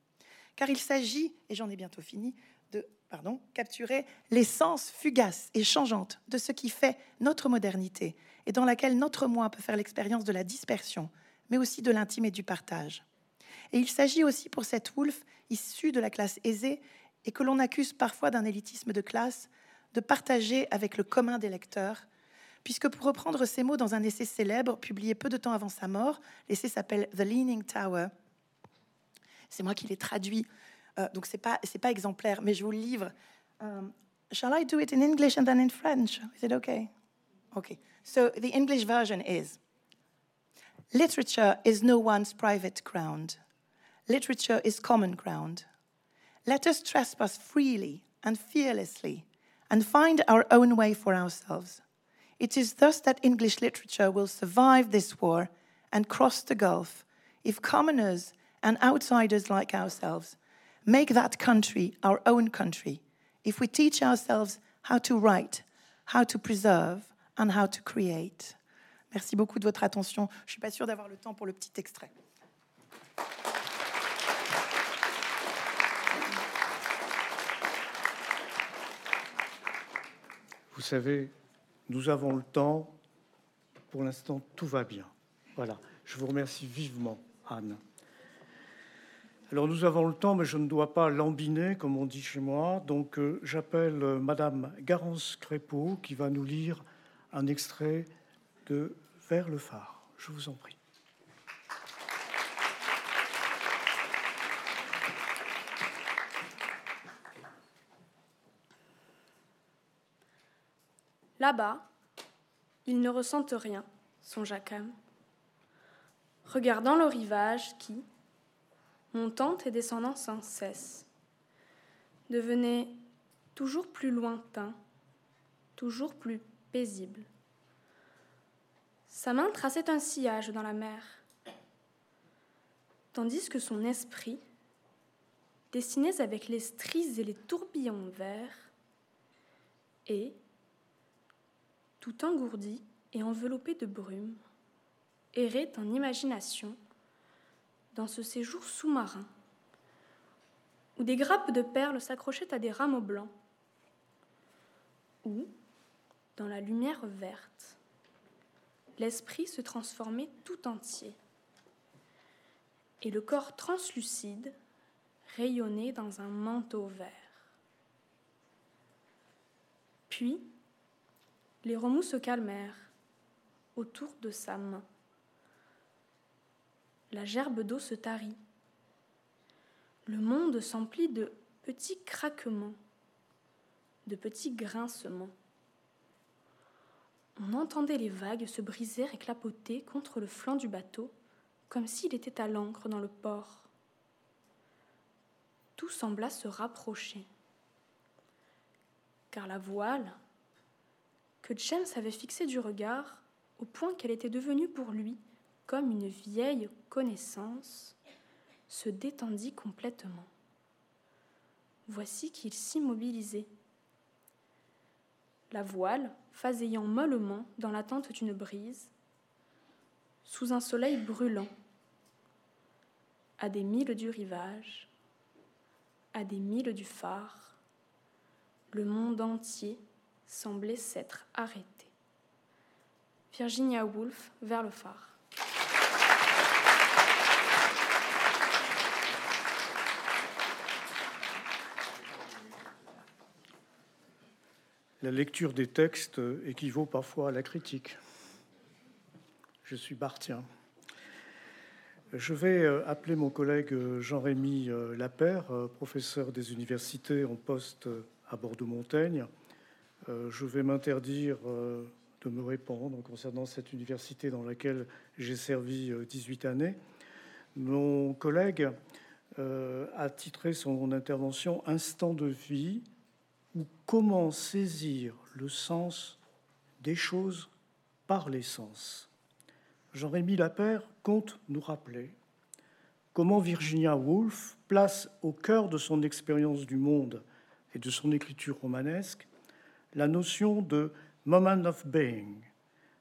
Car il s'agit, et j'en ai bientôt fini, de pardon, capturer l'essence fugace et changeante de ce qui fait notre modernité et dans laquelle notre moi peut faire l'expérience de la dispersion, mais aussi de l'intime et du partage. Et il s'agit aussi pour cette Woolf, issue de la classe aisée et que l'on accuse parfois d'un élitisme de classe, de partager avec le commun des lecteurs, puisque pour reprendre ces mots dans un essai célèbre publié peu de temps avant sa mort, l'essai s'appelle The Leaning Tower. C'est moi qui l'ai traduit, euh, donc c'est pas pas exemplaire, mais je vous le livre. Um, shall I do it in English and then in French? Is it okay? Okay. So the English version is. Literature is no one's private ground. Literature is common ground. Let us trespass freely and fearlessly and find our own way for ourselves. It is thus that English literature will survive this war and cross the gulf if commoners and outsiders like ourselves make that country our own country, if we teach ourselves how to write, how to preserve, and how to create. Merci beaucoup de votre attention. Je ne suis pas sûre d'avoir le temps pour le petit extrait. Vous savez, nous avons le temps. Pour l'instant, tout va bien. Voilà. Je vous remercie vivement, Anne. Alors nous avons le temps, mais je ne dois pas lambiner, comme on dit chez moi. Donc euh, j'appelle euh, Madame Garance Crépeau qui va nous lire un extrait de vers le phare. Je vous en prie. Là-bas, ils ne ressentent rien, son Jacam. Regardant le rivage qui, montant et descendant sans cesse, devenait toujours plus lointain, toujours plus paisible. Sa main traçait un sillage dans la mer, tandis que son esprit dessinait avec les stries et les tourbillons verts, et, tout engourdi et enveloppé de brume, errait en imagination dans ce séjour sous-marin, où des grappes de perles s'accrochaient à des rameaux blancs, où, dans la lumière verte, l'esprit se transformait tout entier, et le corps translucide rayonnait dans un manteau vert. Puis, les remous se calmèrent autour de sa main. La gerbe d'eau se tarit. Le monde s'emplit de petits craquements, de petits grincements. On entendait les vagues se briser et clapoter contre le flanc du bateau, comme s'il était à l'ancre dans le port. Tout sembla se rapprocher, car la voile, que James avait fixée du regard, au point qu'elle était devenue pour lui comme une vieille connaissance, se détendit complètement. Voici qu'il s'immobilisait. La voile, faseillant mollement dans l'attente d'une brise, sous un soleil brûlant, à des milles du rivage, à des milles du phare, le monde entier semblait s'être arrêté. Virginia Woolf, vers le phare. La lecture des textes équivaut parfois à la critique. je suis bartien. Je vais euh, appeler mon collègue euh, Jean-Rémy euh, Lapère, professeur des universités en poste à Bordeaux-Montaigne. Je vais m'interdire de me répondre concernant cette université dans laquelle j'ai servi 18 années. Mon collègue a titré son intervention Instant de vie ou comment saisir le sens des choses par les sens. Jean-Rémy Lapère compte nous rappeler comment Virginia Woolf place au cœur de son expérience du monde et de son écriture romanesque la notion de moment of being,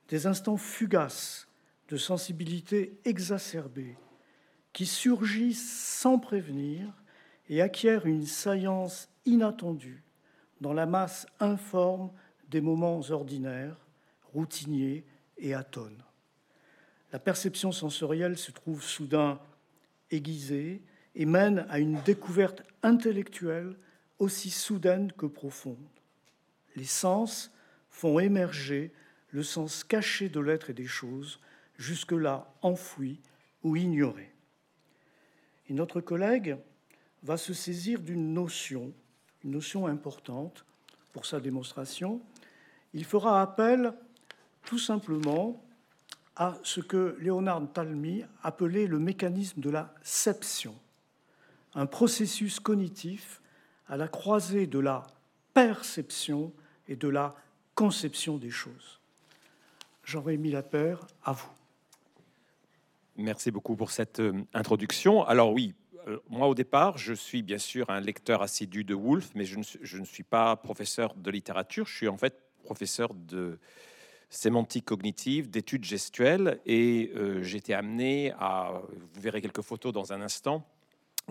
des instants fugaces de sensibilité exacerbée qui surgissent sans prévenir et acquièrent une saillance inattendue dans la masse informe des moments ordinaires, routiniers et atones. La perception sensorielle se trouve soudain aiguisée et mène à une découverte intellectuelle aussi soudaine que profonde. Les sens font émerger le sens caché de l'être et des choses, jusque-là enfoui ou ignoré. Et notre collègue va se saisir d'une notion, une notion importante pour sa démonstration. Il fera appel tout simplement à ce que Léonard Talmy appelait le mécanisme de la seption, un processus cognitif à la croisée de la perception et de la conception des choses. Jean-Rémy Lapère, à vous. Merci beaucoup pour cette euh, introduction. Alors oui, euh, moi au départ, je suis bien sûr un lecteur assidu de Woolf, mais je ne, suis pas professeur de littérature, je suis en fait professeur de sémantique cognitive, d'études gestuelles, et euh, été amené à, vous verrez quelques photos dans un instant,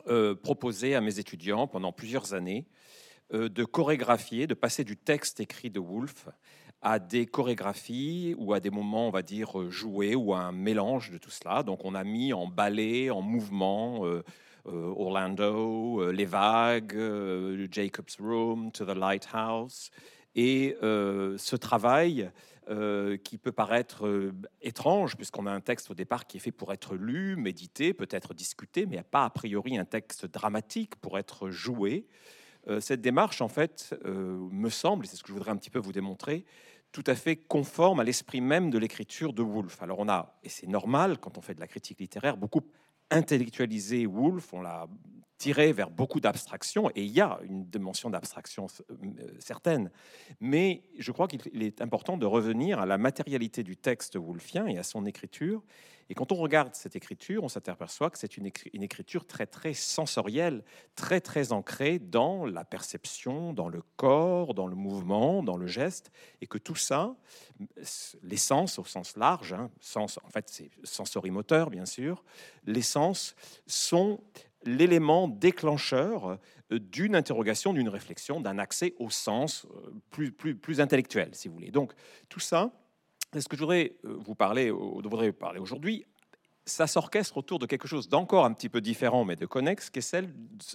euh, proposer à mes étudiants pendant plusieurs années de chorégraphier, de passer du texte écrit de Woolf à des chorégraphies ou à des moments, on va dire, joués ou à un mélange de tout cela. Donc on a mis en ballet, en mouvement, Orlando, les vagues, Jacob's Room, To the Lighthouse. Et ce travail euh, qui peut paraître euh, étrange, puisqu'on a un texte au départ qui est fait pour être lu, médité, peut-être discuté, mais pas a priori un texte dramatique pour être joué. Euh, cette démarche, en fait, me semble, et c'est ce que je voudrais un petit peu vous démontrer, tout à fait conforme à l'esprit même de l'écriture de Woolf. Alors on a, et c'est normal quand on fait de la critique littéraire, beaucoup intellectualisé Woolf, on l'a tiré vers beaucoup d'abstraction, et il y a une dimension d'abstraction euh, certaine. Mais je crois qu'il est important de revenir à la matérialité du texte woolfien et à son écriture. Et quand on regarde cette écriture, on s'aperçoit que c'est une, écriture très très sensorielle, très très ancrée dans la perception, dans le corps, dans le mouvement, dans le geste, et que tout ça, les sens au sens large, hein, sens, en fait c'est sensorimoteur bien sûr, les sens sont l'élément déclencheur euh, d'une interrogation, d'une réflexion, d'un accès au sens euh, plus, plus, intellectuel, si vous voulez. Donc tout ça, c'est ce que je voudrais euh, vous parler, parler aujourd'hui ça s'orchestre autour de quelque chose d'encore un petit peu différent, mais de connexe, qui est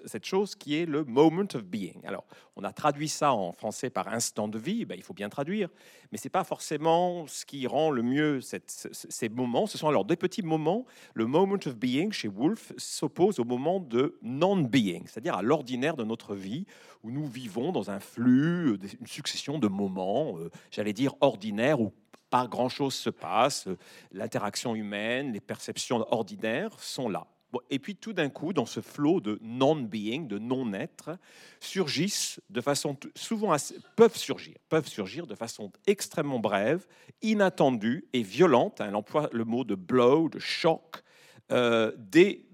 cette chose qui est le moment of being. Alors, on a traduit ça en français par instant de vie, ben, il faut bien traduire, mais c'est pas forcément ce qui rend le mieux ces moments. Ce sont alors des petits moments. Le moment of being chez Wolf s'oppose au moment de non-being, c'est-à-dire à, l'ordinaire de notre vie, où nous vivons dans un flux, euh, une succession de moments, euh, j'allais dire ordinaires ou pas grand-chose se passe, l'interaction humaine, les perceptions ordinaires sont là. et puis tout d'un coup, dans ce flot de non-being, de non-être, surgissent de façon souvent peuvent surgir, peuvent surgir de façon extrêmement brève, inattendue et violente. Hein, elle emploie le mot de blow, de choc, euh, des,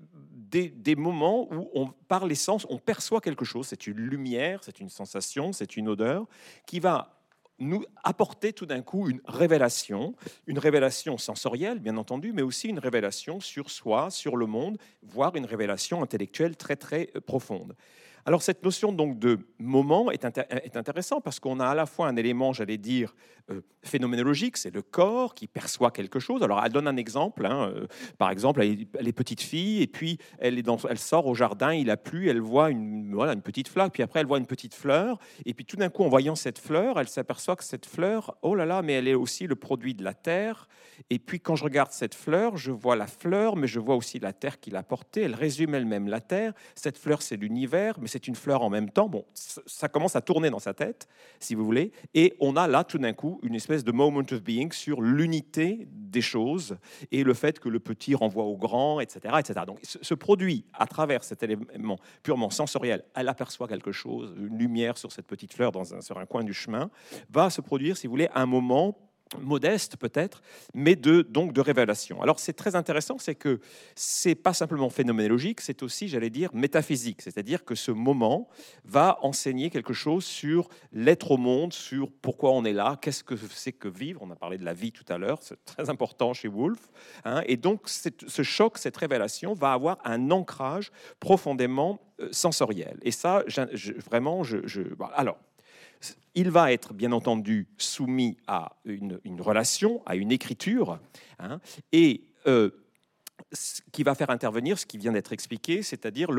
des, moments où, on, par l'essence, on perçoit quelque chose. C'est une lumière, c'est une sensation, c'est une odeur qui va nous apporter tout d'un coup une révélation, une révélation sensorielle, bien entendu, mais aussi une révélation sur soi, sur le monde, voire une révélation intellectuelle très, très euh, profonde. Alors cette notion donc de moment est, intéressante parce qu'on a à la fois un élément, j'allais dire, euh, phénoménologique, c'est le corps qui perçoit quelque chose. Alors elle donne un exemple, hein, euh, par exemple, elle est, petite fille et puis elle, elle sort au jardin, il a plu, elle voit une, voilà, une petite fleur, puis après elle voit une petite fleur, et puis tout d'un coup en voyant cette fleur, elle s'aperçoit que cette fleur, oh là là, mais elle est aussi le produit de la terre. Et puis quand je regarde cette fleur, je vois la fleur, mais je vois aussi la terre qui l'a portée. Elle résume elle-même la terre. Cette fleur, c'est l'univers, mais c'est une fleur en même temps. Bon, ça commence à tourner dans sa tête, si vous voulez. Et on a là, tout d'un coup, une espèce de moment of being sur l'unité des choses et le fait que le petit renvoie au grand, etc. etc. Donc, ce produit, à travers cet élément purement sensoriel, elle aperçoit quelque chose, une lumière sur cette petite fleur dans un, sur un coin du chemin, va se produire, si vous voulez, un moment modeste peut-être, mais de, donc de révélation. Alors c'est très intéressant, c'est que c'est pas simplement phénoménologique, c'est aussi, j'allais dire, métaphysique, c'est-à-dire que ce moment va enseigner quelque chose sur l'être au monde, sur pourquoi on est là, qu'est-ce que c'est que vivre. On a parlé de la vie tout à l'heure, c'est très important chez Woolf. Hein, et donc ce choc, cette révélation va avoir un ancrage profondément euh, sensoriel. Et ça, vraiment, je, je, alors il va être bien entendu soumis à une, relation, à une écriture, hein, et euh, ce qui va faire intervenir ce qui vient d'être expliqué, c'est-à-dire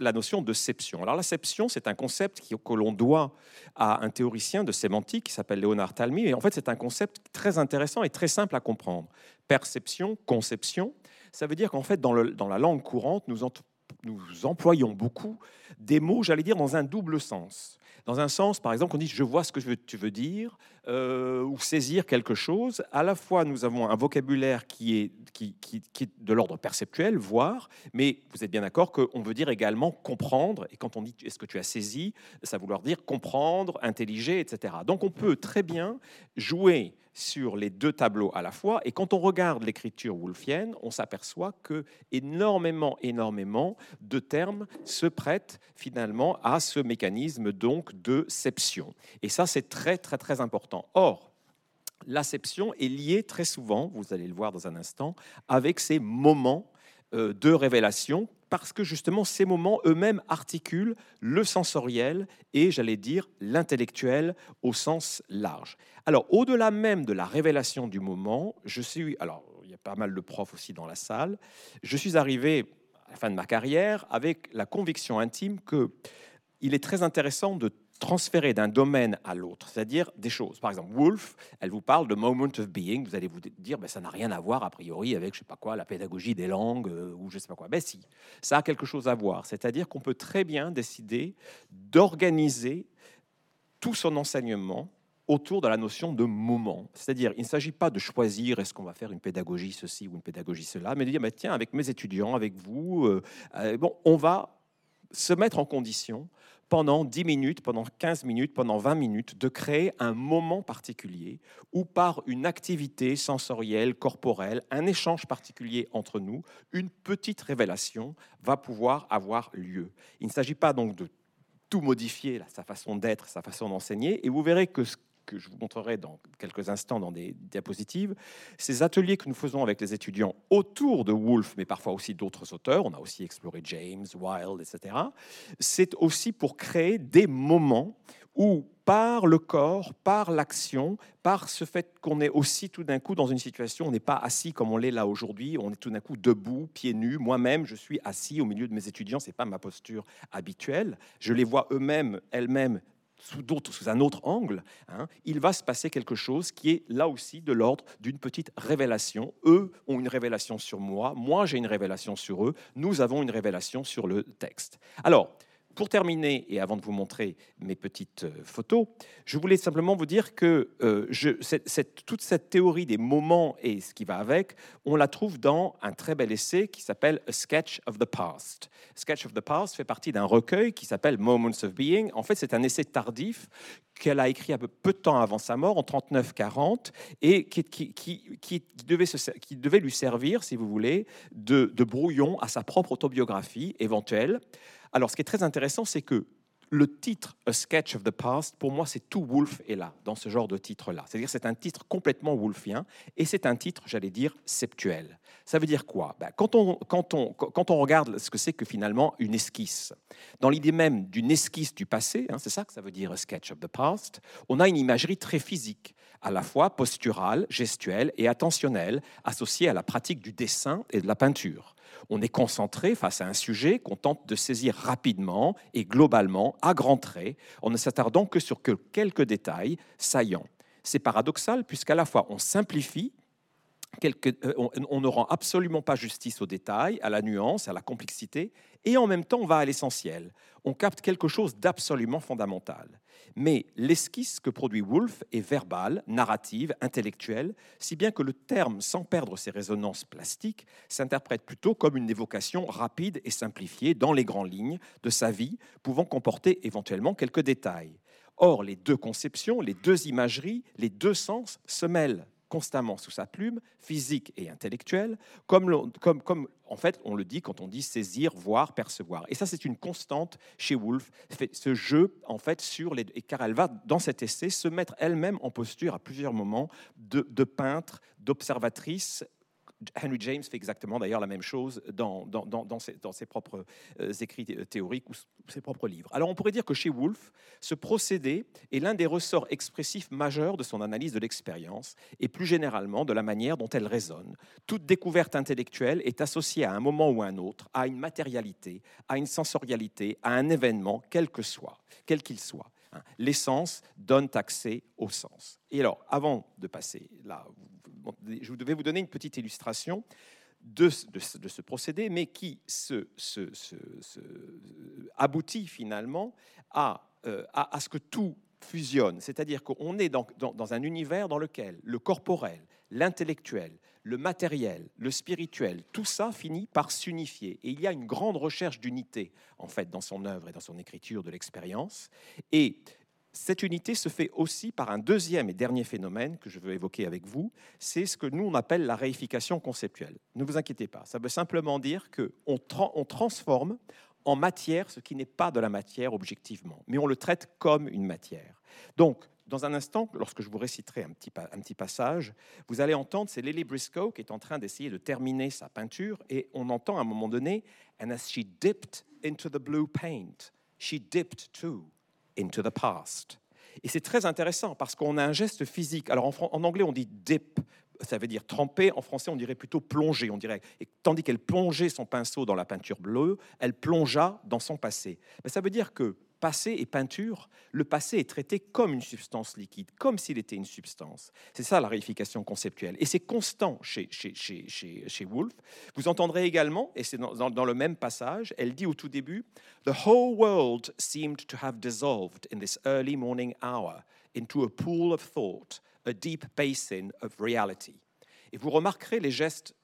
la notion de seption. Alors la seption, c'est un concept que l'on doit à un théoricien de sémantique qui s'appelle Léonard Talmy, et en fait c'est un concept très intéressant et très simple à comprendre. Perception, conception, ça veut dire qu'en fait dans, la langue courante, nous employons beaucoup des mots, j'allais dire, dans un double sens. Dans un sens, par exemple, on dit je vois ce que tu veux dire euh, ou saisir quelque chose. À la fois, nous avons un vocabulaire qui est, de l'ordre perceptuel, voir, mais vous êtes bien d'accord qu'on veut dire également comprendre. Et quand on dit est-ce que tu as saisi, ça veut vouloir dire comprendre, intelliger, etc. Donc on peut très bien jouer sur les deux tableaux à la fois. Et quand on regarde l'écriture wolfienne, on s'aperçoit que énormément, énormément de termes se prêtent finalement à ce mécanisme donc de seption. Et ça, c'est très, très, très important. Or, l'acception est liée très souvent, vous allez le voir dans un instant, avec ces moments euh, de révélation parce que justement ces moments eux-mêmes articulent le sensoriel et, j'allais dire, l'intellectuel au sens large. Alors, au-delà même de la révélation du moment, je suis, alors il y a pas mal de profs aussi dans la salle, je suis arrivé à la fin de ma carrière avec la conviction intime que il est très intéressant de transférer d'un domaine à l'autre, c'est-à-dire des choses. Par exemple, Wolf, elle vous parle de moment of being. Vous allez vous dire, ben, ça n'a rien à voir a priori avec, je sais pas quoi, la pédagogie des langues euh, ou je sais pas quoi. Ben si, ça a quelque chose à voir. C'est-à-dire qu'on peut très bien décider d'organiser tout son enseignement autour de la notion de moment. C'est-à-dire, il ne s'agit pas de choisir est-ce qu'on va faire une pédagogie ceci ou une pédagogie cela, mais de dire, ben, tiens, avec mes étudiants, avec vous, euh, euh, bon, on va se mettre en condition pendant 10 minutes, pendant 15 minutes, pendant 20 minutes, de créer un moment particulier où par une activité sensorielle, corporelle, un échange particulier entre nous, une petite révélation va pouvoir avoir lieu. Il ne s'agit pas donc de tout modifier, sa façon d'être, sa façon d'enseigner, et vous verrez que ce que je vous montrerai dans quelques instants dans des diapositives, ces ateliers que nous faisons avec les étudiants autour de Woolf, mais parfois aussi d'autres auteurs, on a aussi exploré James, Wilde, etc., c'est aussi pour créer des moments où, par le corps, par l'action, par ce fait qu'on est aussi tout d'un coup dans une situation, on n'est pas assis comme on l'est là aujourd'hui, on est tout d'un coup debout, pieds nus. Moi-même, je suis assis au milieu de mes étudiants, c'est pas ma posture habituelle. Je les vois eux-mêmes, elles-mêmes sous, un autre angle, hein, il va se passer quelque chose qui est là aussi de l'ordre d'une petite révélation. Eux ont une révélation sur moi, moi j'ai une révélation sur eux, nous avons une révélation sur le texte. Alors, pour terminer, et avant de vous montrer mes petites euh, photos, je voulais simplement vous dire que euh, toute cette théorie des moments et ce qui va avec, on la trouve dans un très bel essai qui s'appelle A Sketch of the Past. Sketch of the Past fait partie d'un recueil qui s'appelle Moments of Being. En fait, c'est un essai tardif qu'elle a écrit peu, de temps avant sa mort, en 39-40, et qui, devait lui servir, si vous voulez, de brouillon à sa propre autobiographie éventuelle. Alors, ce qui est très intéressant, c'est que le titre A Sketch of the Past, pour moi, c'est tout Woolf est là, dans ce genre de titre-là. C'est-à-dire c'est un titre complètement wolfien, et c'est un titre, j'allais dire, septuel. Ça veut dire quoi? Ben, quand, on, quand, on, quand on regarde ce que c'est que finalement une esquisse, dans l'idée même d'une esquisse du passé, hein, c'est ça que ça veut dire A Sketch of the Past, on a une imagerie très physique, à la fois posturale, gestuelle et attentionnelle, associée à la pratique du dessin et de la peinture. On est concentré face à un sujet qu'on tente de saisir rapidement et globalement, à grands traits, en ne s'attardant que sur quelques détails saillants. C'est paradoxal puisqu'à la fois on simplifie, euh, on, ne rend absolument pas justice aux détails, à la nuance, à la complexité, et en même temps on va à l'essentiel. On capte quelque chose d'absolument fondamental. Mais l'esquisse que produit Woolf est verbale, narrative, intellectuelle, si bien que le terme, sans perdre ses résonances plastiques, s'interprète plutôt comme une évocation rapide et simplifiée dans les grandes lignes de sa vie, pouvant comporter éventuellement quelques détails. Or, les deux conceptions, les deux imageries, les deux sens se mêlent constamment sous sa plume, physique et intellectuelle, comme, comme, comme en fait on le dit quand on dit saisir, voir, percevoir. Et ça c'est une constante chez Woolf, ce jeu en fait sur les... car elle va dans cet essai se mettre elle-même en posture à plusieurs moments de, de peintre, d'observatrice Henry James fait exactement d'ailleurs la même chose dans, ses, propres euh, écrits théoriques ou ses propres livres. Alors on pourrait dire que chez Woolf, ce procédé est l'un des ressorts expressifs majeurs de son analyse de l'expérience et plus généralement de la manière dont elle résonne. Toute découverte intellectuelle est associée à un moment ou à un autre, à une matérialité, à une sensorialité, à un événement, quel que soit, quel qu'il soit. Hein. L'essence donne accès au sens. Et alors, avant de passer là, je devais vous donner une petite illustration de, ce procédé, mais qui se, aboutit finalement euh, à, ce que tout fusionne. C'est-à-dire qu'on est dans, dans, un univers dans lequel le corporel, l'intellectuel, le matériel, le spirituel, tout ça finit par s'unifier. Et il y a une grande recherche d'unité, en fait, dans son œuvre et dans son écriture de l'expérience. Et cette unité se fait aussi par un deuxième et dernier phénomène que je veux évoquer avec vous, c'est ce que nous on appelle la réification conceptuelle. Ne vous inquiétez pas, ça veut simplement dire qu'on on transforme en matière ce qui n'est pas de la matière objectivement, mais on le traite comme une matière. Donc, dans un instant, lorsque je vous réciterai un petit, un petit passage, vous allez entendre, c'est Lily Briscoe qui est en train d'essayer de terminer sa peinture, et on entend à un moment donné, and as she dipped into the blue paint, she dipped too into the past. Et c'est très intéressant parce qu'on a un geste physique. Alors en, anglais, on dit dip, ça veut dire tremper. En français, on dirait plutôt plonger. On dirait, et tandis qu'elle plongeait son pinceau dans la peinture bleue, elle plongea dans son passé. Mais ça veut dire que passé et peinture, le passé est traité comme une substance liquide, comme s'il était une substance. C'est ça la réification conceptuelle. Et c'est constant chez, chez, chez, chez, chez Woolf. Vous entendrez également, et c'est dans, dans, le même passage, elle dit au tout début, The whole world seemed to have dissolved in this early morning hour into a pool of thought, a deep basin of reality. Et vous remarquerez les gestes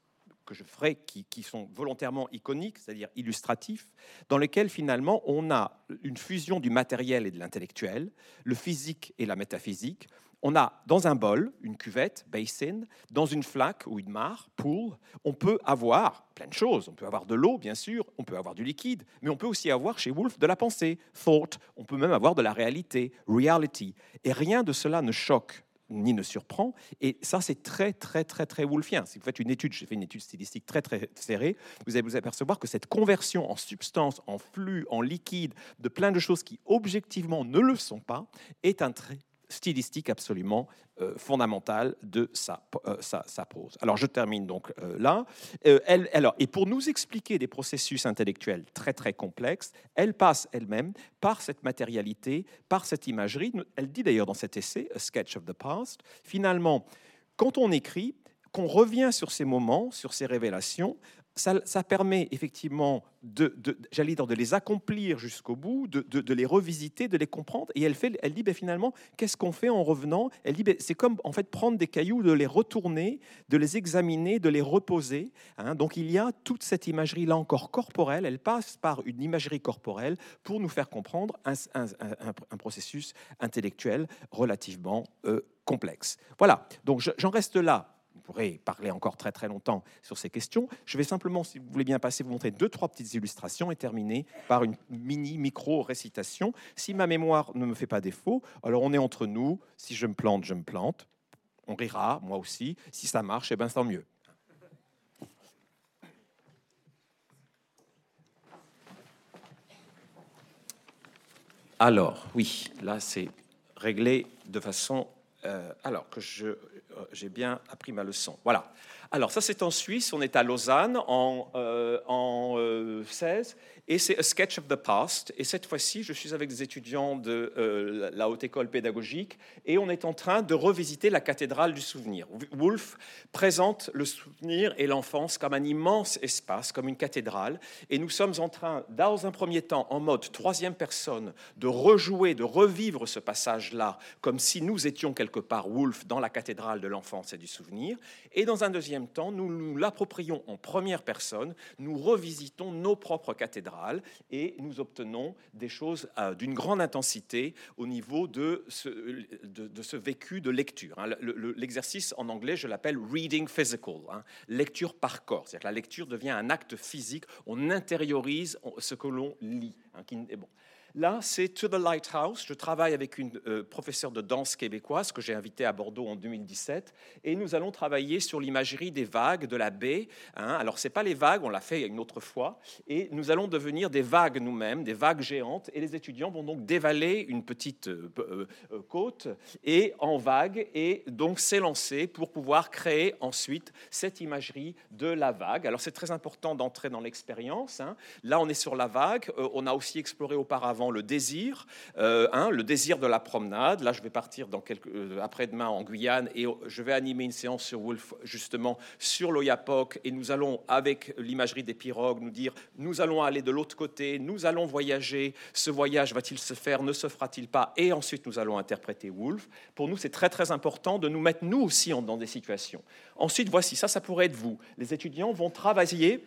que je ferai qui, sont volontairement iconiques, c'est-à-dire illustratifs, dans lesquels finalement on a une fusion du matériel et de l'intellectuel, le physique et la métaphysique. On a dans un bol, une cuvette, basin, dans une flaque ou une mare, pool, on peut avoir plein de choses. On peut avoir de l'eau, bien sûr, on peut avoir du liquide, mais on peut aussi avoir chez Wolf de la pensée, thought, on peut même avoir de la réalité, reality. Et rien de cela ne choque ni ne surprend. Et ça, c'est très, très, très, très wolfien. Si vous faites une étude, j'ai fait une étude stylistique très, très serrée, vous allez vous apercevoir que cette conversion en substance, en flux, en liquide, de plein de choses qui objectivement ne le sont pas, est un trait stylistique absolument euh, fondamentale de sa, euh, sa, sa, prose. Alors je termine donc euh, là. elle, alors, et pour nous expliquer des processus intellectuels très très complexes, elle passe elle-même par cette matérialité, par cette imagerie. Elle dit d'ailleurs dans cet essai, A Sketch of the Past, finalement, quand on écrit, qu'on revient sur ces moments, sur ces révélations, ça, permet effectivement de, j'allais dire, de les accomplir jusqu'au bout, de, les revisiter, de les comprendre. Et elle, fait, elle dit ben, finalement, qu'est-ce qu'on fait en revenant? Elle dit ben, c'est comme en fait prendre des cailloux, de les retourner, de les examiner, de les reposer. Hein. Donc il y a toute cette imagerie là encore corporelle. Elle passe par une imagerie corporelle pour nous faire comprendre un, processus intellectuel relativement euh, complexe. Voilà. Donc j'en reste là pourrais parler encore très très longtemps sur ces questions. Je vais simplement, si vous voulez bien passer, vous montrer deux, trois petites illustrations et terminer par une mini micro-récitation. Si ma mémoire ne me fait pas défaut, alors on est entre nous. Si je me plante, je me plante. On rira, moi aussi. Si ça marche, eh bien tant mieux. Alors, oui, là c'est réglé de façon euh, alors que euh, j'ai bien appris ma leçon. Voilà. Alors ça c'est en Suisse, on est à Lausanne en, euh, en 16 et c'est A Sketch of the Past. Et cette fois-ci, je suis avec des étudiants de euh, la Haute École pédagogique et on est en train de revisiter la cathédrale du souvenir. Wolf présente le souvenir et l'enfance comme un immense espace, comme une cathédrale. Et nous sommes en train, dans un premier temps, en mode troisième personne, de rejouer, de revivre ce passage-là, comme si nous étions quelque part Wolf dans la cathédrale de l'enfance et du souvenir. Et dans un deuxième temps, nous l'approprions en première personne, nous revisitons nos propres cathédrales et nous obtenons des choses euh, d'une grande intensité au niveau de ce, vécu de lecture. Hein. L'exercice en anglais, je l'appelle reading physical, hein. lecture par corps. C'est-à-dire que la lecture devient un acte physique, on intériorise ce que l'on lit. Hein. Là, c'est To the Lighthouse. Je travaille avec une euh, professeure de danse québécoise que j'ai invitée à Bordeaux en 2017. Et nous allons travailler sur l'imagerie des vagues de la baie. Hein. Alors, ce n'est pas les vagues, on l'a fait une autre fois. Et nous allons devenir des vagues nous-mêmes, des vagues géantes. Et les étudiants vont donc dévaler une petite euh, euh, côte et en vague et donc s'élancer pour pouvoir créer ensuite cette imagerie de la vague. Alors, c'est très important d'entrer dans l'expérience. Hein. Là, on est sur la vague. on a aussi exploré auparavant le désir, euh, hein, le désir de la promenade. Là, je vais partir euh, après-demain en Guyane et je vais animer une séance sur Wolf, justement, sur l'Oyapock. Et nous allons, avec l'imagerie des pirogues, nous dire nous allons aller de l'autre côté, nous allons voyager. Ce voyage va-t-il se faire, ne se fera-t-il pas? Et ensuite, nous allons interpréter Wolf. Pour nous, c'est très, très important de nous mettre, nous aussi, dans des situations. Ensuite, voici, ça, ça pourrait être vous. Les étudiants vont travailler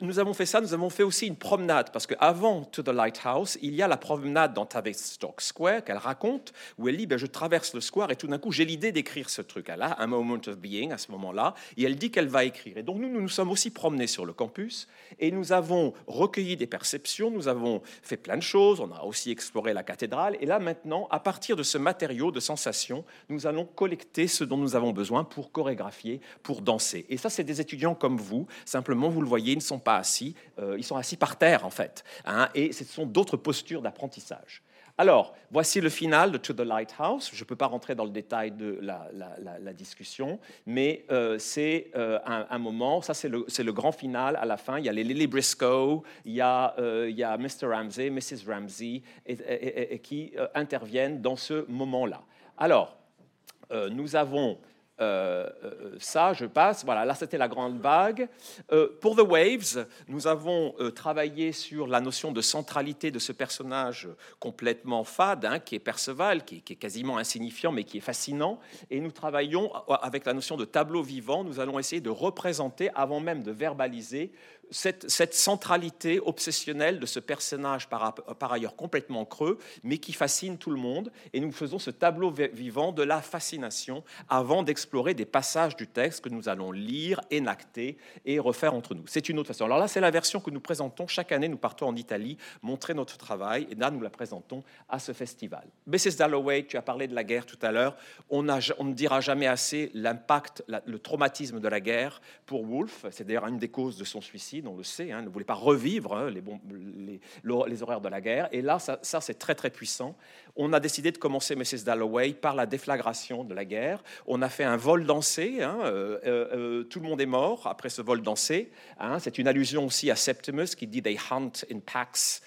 nous avons fait ça, nous avons fait aussi une promenade, parce qu'avant To the Lighthouse, il y a la promenade dans Tavistock Square qu'elle raconte, où elle dit ben, Je traverse le square et tout d'un coup, j'ai l'idée d'écrire ce truc. Elle a un moment of being à ce moment-là, et elle dit qu'elle va écrire. Et donc, nous, nous nous sommes aussi promenés sur le campus, et nous avons recueilli des perceptions, nous avons fait plein de choses, on a aussi exploré la cathédrale, et là, maintenant, à partir de ce matériau de sensations, nous allons collecter ce dont nous avons besoin pour chorégraphier, pour danser. Et ça, c'est des étudiants comme vous, simplement, vous le voyez, sont pas assis, euh, ils sont assis par terre en fait. Hein, et ce sont d'autres postures d'apprentissage. Alors, voici le final de To the Lighthouse. Je ne peux pas rentrer dans le détail de la, discussion, mais euh, c'est euh, un, moment, ça c'est le, grand final à la fin. Il y a les Lily Briscoe, il y a, a Mr. Ramsey, Mrs. Ramsey, et, qui interviennent dans ce moment-là. Alors, nous avons euh, euh, ça, je passe. Voilà, là c'était la grande vague. Euh, pour The Waves, nous avons travaillé sur la notion de centralité de ce personnage complètement fade, hein, qui est Perceval, qui, qui, est quasiment insignifiant, mais qui est fascinant. Et nous travaillons avec la notion de tableau vivant. Nous allons essayer de représenter, avant même de verbaliser, cette, centralité obsessionnelle de ce personnage par, ailleurs complètement creux, mais qui fascine tout le monde. Et nous faisons ce tableau vivant de la fascination avant d'explorer des passages du texte que nous allons lire, énacter et refaire entre nous. C'est une autre façon. Alors là, c'est la version que nous présentons chaque année. Nous partons en Italie, montrer notre travail, et là, nous la présentons à ce festival. Mrs. Dalloway, tu as parlé de la guerre tout à l'heure. On, on, ne dira jamais assez l'impact, le traumatisme de la guerre pour Woolf. C'est d'ailleurs une des causes de son suicide on le sait, hein, ne voulait pas revivre hein, les, les, horreurs de la guerre. Et là, ça, c'est très très puissant. On a décidé de commencer Mrs. Dalloway par la déflagration de la guerre. On a fait un vol dansé. Hein, euh, euh, euh, tout le monde est mort après ce vol dansé. c'est une allusion aussi à Septimus qui dit They hunt in packs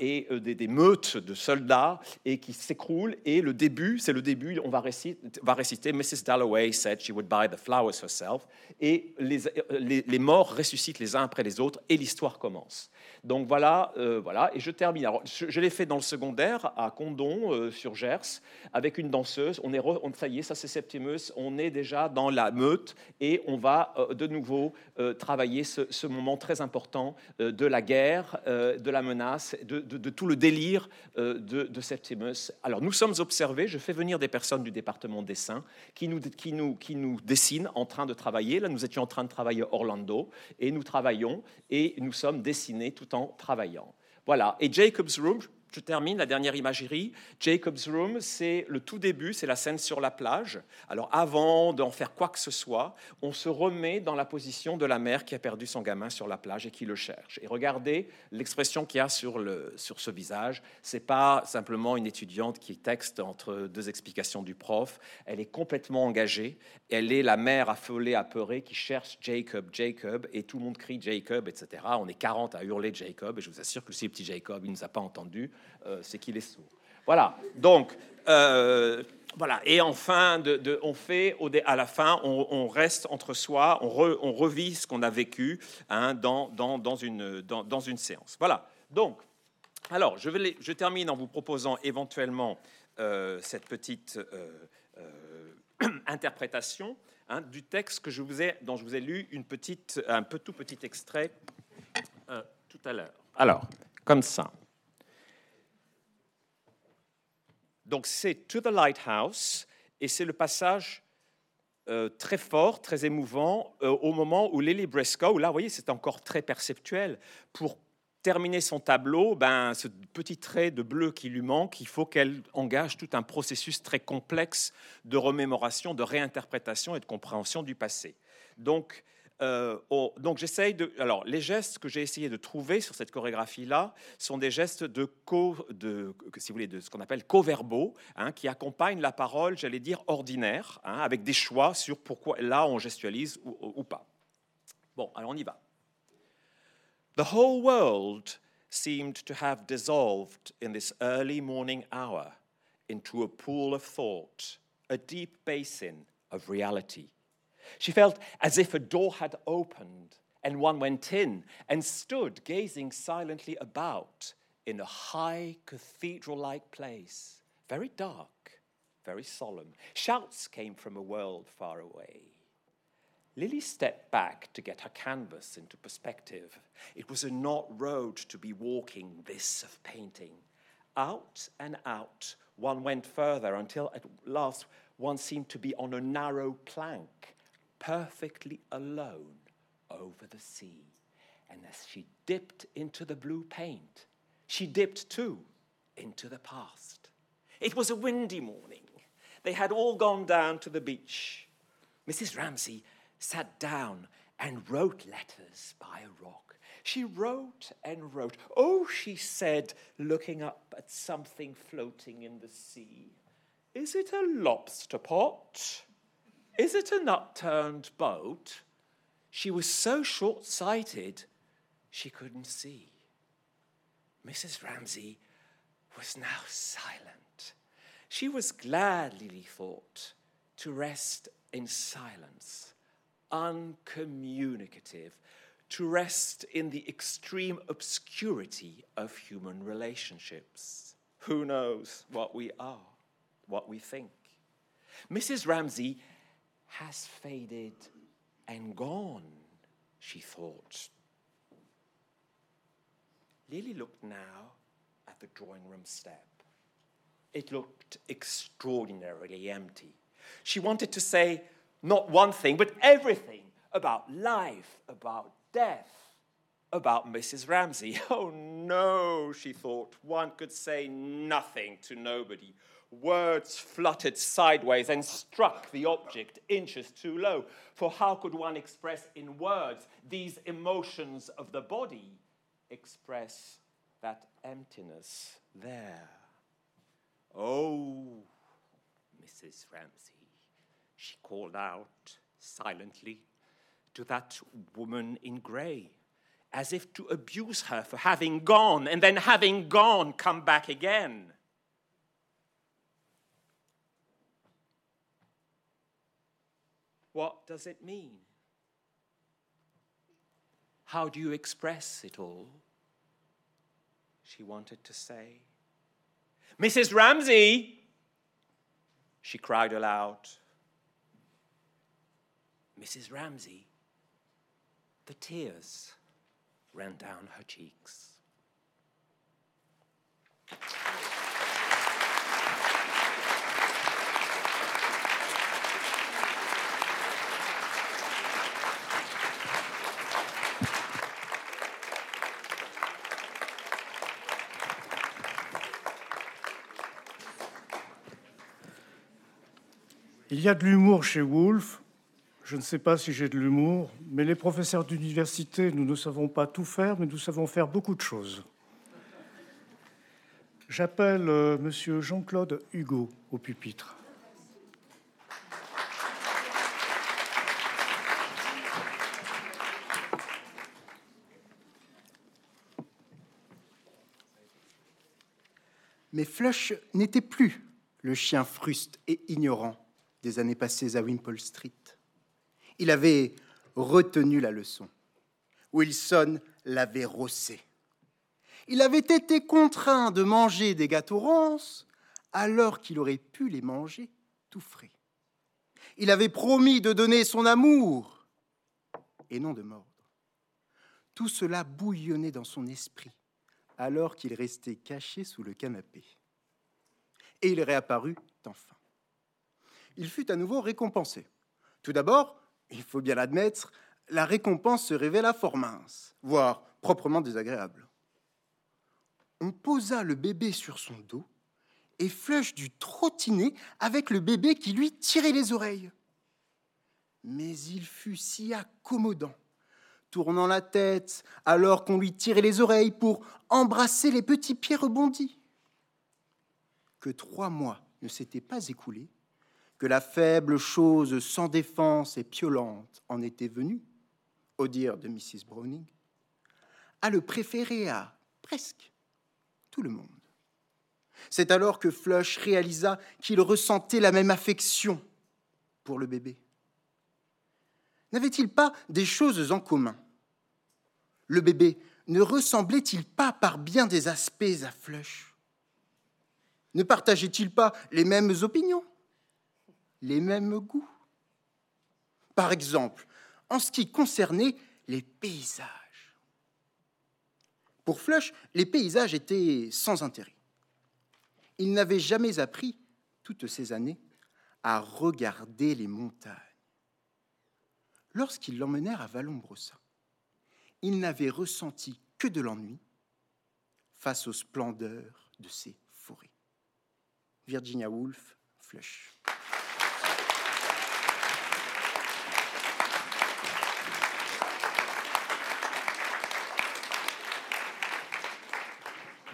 et des, meutes de soldats et qui s'écroulent. Et le début, c'est le début. On va réciter, Mrs. Dalloway said she would buy the flowers herself. Et les, morts ressuscitent les uns après les autres, et l'histoire commence. Donc voilà, euh, voilà, et je termine. Je, l'ai fait dans le secondaire à Condon, euh, sur Gers, avec une danseuse. On est, ça y est, ça c'est Septimus. On est déjà dans la meute et on va euh, de nouveau travailler ce, moment très important de la guerre, de la menace, de, tout le délire de, de, Septimus. Alors, nous sommes observés. Je fais venir des personnes du département dessin qui nous, qui nous, qui nous dessinent en train de travailler. Là, nous étions en train de travailler Orlando et nous travaillons et nous sommes dessinés tout en travaillant. Voilà. Et Jacob's Room, je termine la dernière imagerie. Jacob's Room, c'est le tout début, c'est la scène sur la plage. Alors avant d'en faire quoi que ce soit, on se remet dans la position de la mère qui a perdu son gamin sur la plage et qui le cherche. Et regardez l'expression qu'il y a sur, le, sur ce visage. C'est pas simplement une étudiante qui texte entre deux explications du prof. Elle est complètement engagée. Elle est la mère affolée, apeurée qui cherche Jacob, Jacob, et tout le monde crie Jacob, etc. On est 40 à hurler Jacob, et je vous assure que si le petit Jacob, il ne nous a pas entendu. Euh, c'est qu'il est sourd. Voilà. Donc, euh, voilà. Et enfin, de, on fait à la fin, on, reste entre soi, on, revit ce qu'on a vécu hein, dans, une, séance. Voilà. Donc, alors, je, termine en vous proposant éventuellement euh, cette petite interprétation hein, du texte que je vous ai, dont je vous ai lu un tout petit extrait tout à l'heure. Alors, comme ça. Donc c'est To the Lighthouse, et c'est le passage euh, très fort, très émouvant, euh, au moment où Lily Brescoe, là, vous voyez, c'est encore très perceptuel, pour terminer son tableau, ben, ce petit trait de bleu qui lui manque, il faut qu'elle engage tout un processus très complexe de remémoration, de réinterprétation et de compréhension du passé. Donc, euh, donc j'essaye de. Alors les gestes que j'ai essayé de trouver sur cette chorégraphie-là sont des gestes de co, de, si vous voulez, de ce qu'on appelle co-verbaux, hein, qui accompagnent la parole, j'allais dire ordinaire, hein, avec des choix sur pourquoi là on gestualise ou, ou pas. Bon, alors on y va. The whole world seemed to have dissolved in this early morning hour into a pool of thought, a deep basin of reality. She felt as if a door had opened and one went in and stood gazing silently about in a high cathedral like place, very dark, very solemn. Shouts came from a world far away. Lily stepped back to get her canvas into perspective. It was a not road to be walking, this of painting. Out and out, one went further until at last one seemed to be on a narrow plank perfectly alone over the sea. And as she dipped into the blue paint, she dipped too into the past. It was a windy morning. They had all gone down to the beach. Mrs. Ramsay sat down and wrote letters by a rock. She wrote and wrote. Oh, she said, looking up at something floating in the sea, is it a lobster pot? Is it an upturned boat? She was so short sighted she couldn't see. Mrs. Ramsay was now silent. She was glad, Lily thought, to rest in silence, uncommunicative, to rest in the extreme obscurity of human relationships. Who knows what we are, what we think? Mrs. Ramsay has faded and gone, she thought. Lily looked now at the drawing room step. It looked extraordinarily empty. She wanted to say not one thing, but everything about life, about death, about Mrs. Ramsay. Oh no, she thought, one could say nothing to nobody words fluttered sideways and struck the object inches too low. For how could one express in words these emotions of the body, express that emptiness there? Oh, Mrs. Ramsay, she called out silently to that woman in grey, as if to abuse her for having gone and then having gone come back again. What does it mean? How do you express it all? She wanted to say. Mrs. Ramsay! She cried aloud. Mrs. Ramsay, the tears ran down her cheeks. Il y a de l'humour chez Woolf. Je ne sais pas si j'ai de l'humour, mais les professeurs d'université, nous ne savons pas tout faire, mais nous savons faire beaucoup de choses. J'appelle euh, Monsieur Jean-Claude Hugo au pupitre. Mais Flush n'était plus le chien fruste et ignorant des années passées à Wimpole Street. Il avait retenu la leçon. Wilson l'avait rossé. Il avait été contraint de manger des gâteaux ronces alors qu'il aurait pu les manger tout frais. Il avait promis de donner son amour et non de mordre. Tout cela bouillonnait dans son esprit alors qu'il restait caché sous le canapé. Et il réapparut enfin. Il fut à nouveau récompensé. Tout d'abord, il faut bien l'admettre, la récompense se révéla fort mince, voire proprement désagréable. On posa le bébé sur son dos et Flush dut trottiner avec le bébé qui lui tirait les oreilles. Mais il fut si accommodant, tournant la tête alors qu'on lui tirait les oreilles pour embrasser les petits pieds rebondis, que trois mois ne s'étaient pas écoulés que la faible chose sans défense et piolante en était venue, au dire de Mrs. Browning, à le préférer à presque tout le monde. C'est alors que Flush réalisa qu'il ressentait la même affection pour le bébé. N'avait-il pas des choses en commun? Le bébé ne ressemblait-il pas par bien des aspects à Flush? Ne partageait-il pas les mêmes opinions? Les mêmes goûts. Par exemple, en ce qui concernait les paysages. Pour Flush, les paysages étaient sans intérêt. Il n'avait jamais appris, toutes ces années, à regarder les montagnes. Lorsqu'ils l'emmenèrent à Vallombrosa, il n'avait ressenti que de l'ennui face aux splendeurs de ces forêts. Virginia Woolf, Flush.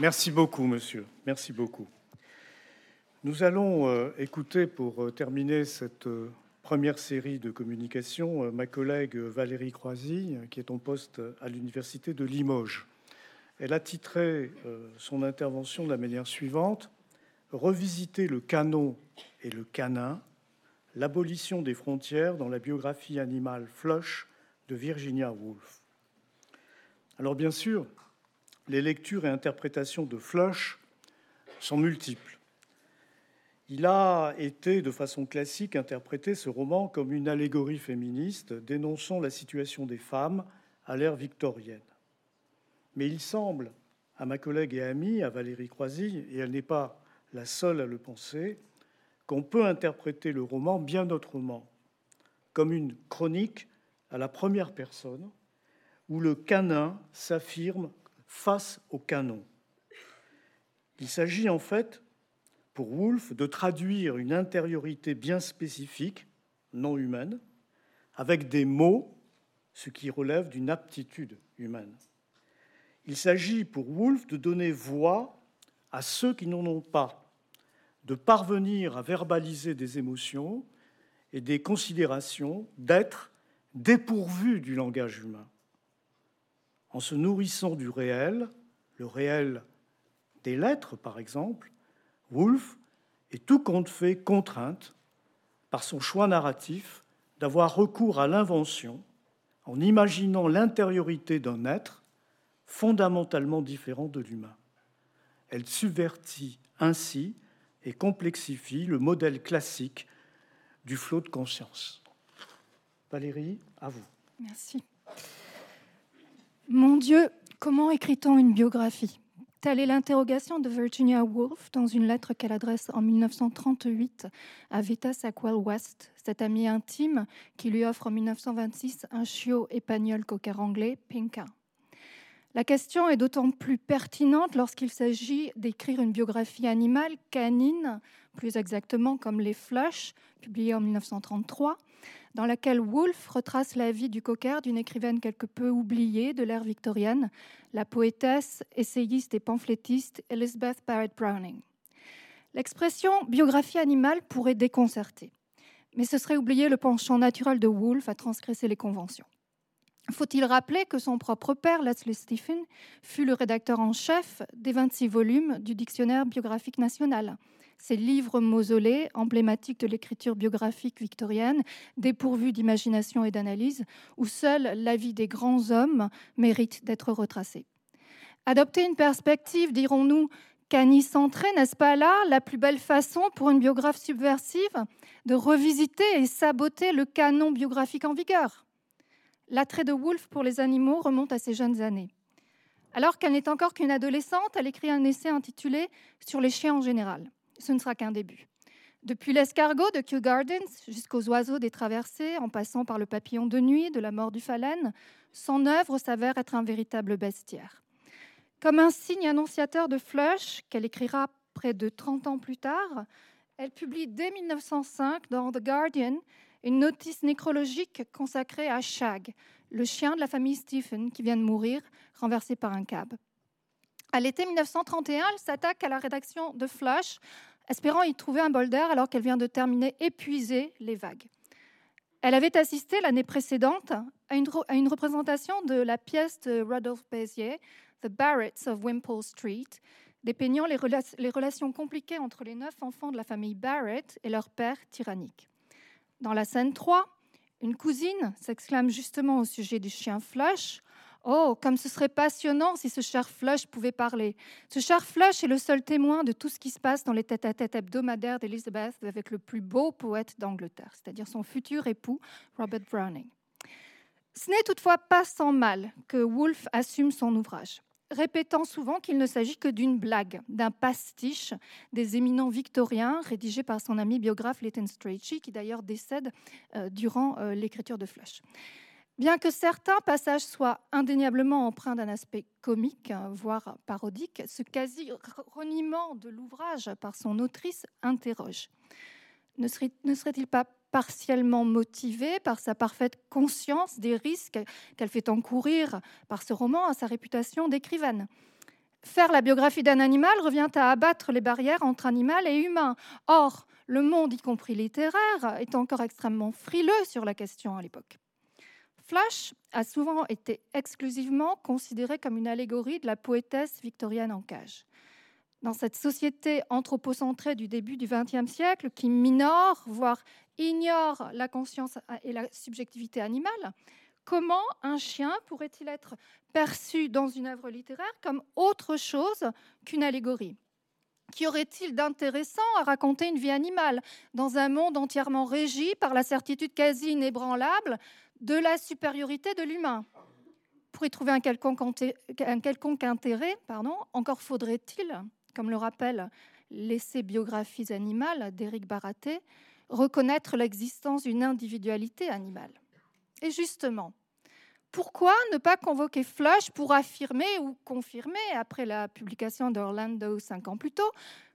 Merci beaucoup, monsieur. Merci beaucoup. Nous allons euh, écouter, pour euh, terminer cette euh, première série de communications, ma collègue Valérie Croisy, qui est en poste à l'Université de Limoges. Elle a titré son intervention de la manière suivante Revisiter le canon et le canin, l'abolition des frontières dans la biographie animale Flush de Virginia Woolf. Alors, bien sûr, les lectures et interprétations de Flush sont multiples. Il a été, de façon classique, interprété ce roman comme une allégorie féministe dénonçant la situation des femmes à l'ère victorienne. Mais il semble à ma collègue et amie, à Valérie Croisy, et elle n'est pas la seule à le penser, qu'on peut interpréter le roman bien autrement, comme une chronique à la première personne, où le canin s'affirme face au canon. Il s'agit en fait, pour Woolf, de traduire une intériorité bien spécifique, non humaine, avec des mots, ce qui relève d'une aptitude humaine. Il s'agit pour Woolf de donner voix à ceux qui n'en ont pas, de parvenir à verbaliser des émotions et des considérations, d'être dépourvus du langage humain en se nourrissant du réel, le réel des lettres par exemple, Woolf est tout compte fait contrainte par son choix narratif d'avoir recours à l'invention en imaginant l'intériorité d'un être fondamentalement différent de l'humain. Elle subvertit ainsi et complexifie le modèle classique du flot de conscience. Valérie, à vous. Merci. Mon Dieu, comment écrit-on une biographie? Telle est l'interrogation de Virginia Woolf dans une lettre qu'elle adresse en 1938 à Vita Sackwell West, cette amie intime qui lui offre en 1926 un chiot épagnol cocker anglais, Pinka. La question est d'autant plus pertinente lorsqu'il s'agit d'écrire une biographie animale canine, plus exactement comme Les Flush, publiée en 1933, dans laquelle Woolf retrace la vie du cocker d'une écrivaine quelque peu oubliée de l'ère victorienne, la poétesse, essayiste et pamphlétiste Elizabeth Barrett Browning. L'expression biographie animale pourrait déconcerter, mais ce serait oublier le penchant naturel de Woolf à transgresser les conventions. Faut-il rappeler que son propre père, Leslie Stephen, fut le rédacteur en chef des 26 volumes du Dictionnaire biographique national? Ces livres mausolées, emblématiques de l'écriture biographique victorienne, dépourvus d'imagination et d'analyse, où seule la vie des grands hommes mérite d'être retracée. Adopter une perspective, dirons-nous, canicentrée, n'est-ce pas là la plus belle façon pour une biographe subversive de revisiter et saboter le canon biographique en vigueur? L'attrait de Woolf pour les animaux remonte à ses jeunes années. Alors qu'elle n'est encore qu'une adolescente, elle écrit un essai intitulé Sur les chiens en général ce ne sera qu'un début. Depuis l'escargot de Kew Gardens jusqu'aux oiseaux des traversées, en passant par le papillon de nuit, de la mort du phalène, son œuvre s'avère être un véritable bestiaire. Comme un signe annonciateur de Flush, qu'elle écrira près de 30 ans plus tard, elle publie dès 1905 dans The Guardian une notice nécrologique consacrée à Shag, le chien de la famille Stephen qui vient de mourir, renversé par un cab. À l'été 1931, elle s'attaque à la rédaction de Flush espérant y trouver un bol d'air alors qu'elle vient de terminer épuisée les vagues. Elle avait assisté l'année précédente à une, représentation de la pièce de Rudolph Bézier, The Barretts of Wimpole Street, dépeignant les, les relations compliquées entre les neuf enfants de la famille Barrett et leur père tyrannique. Dans la scène 3, une cousine s'exclame justement au sujet du chien Flush Oh, comme ce serait passionnant si ce cher Flush pouvait parler. Ce cher Flush est le seul témoin de tout ce qui se passe dans les tête-à-tête hebdomadaires d'Elizabeth avec le plus beau poète d'Angleterre, c'est-à-dire son futur époux, Robert Browning. Ce n'est toutefois pas sans mal que Woolf assume son ouvrage, répétant souvent qu'il ne s'agit que d'une blague, d'un pastiche des éminents victoriens rédigé par son ami biographe Leighton Strachey, qui d'ailleurs décède euh, durant euh, l'écriture de Flush. Bien que certains passages soient indéniablement empreints d'un aspect comique, voire parodique, ce quasi-reniement de l'ouvrage par son autrice interroge. Ne serait-il pas partiellement motivé par sa parfaite conscience des risques qu'elle fait encourir par ce roman à sa réputation d'écrivaine? Faire la biographie d'un animal revient à abattre les barrières entre animal et humain. Or, le monde, y compris littéraire, est encore extrêmement frileux sur la question à l'époque. Flash a souvent été exclusivement considéré comme une allégorie de la poétesse victorienne en cage. Dans cette société anthropocentrée du début du XXe siècle, qui minore, voire ignore la conscience et la subjectivité animale, comment un chien pourrait-il être perçu dans une œuvre littéraire comme autre chose qu'une allégorie? Qu'y aurait-il d'intéressant à raconter une vie animale dans un monde entièrement régi par la certitude quasi inébranlable de la supériorité de l'humain. Pour y trouver un quelconque, intérêt, pardon, encore faudrait-il, comme le rappelle l'essai Biographies animales d'Éric Baraté, reconnaître l'existence d'une individualité animale. Et justement, pourquoi ne pas convoquer Flush pour affirmer ou confirmer, après la publication d'Orlando cinq ans plus tôt,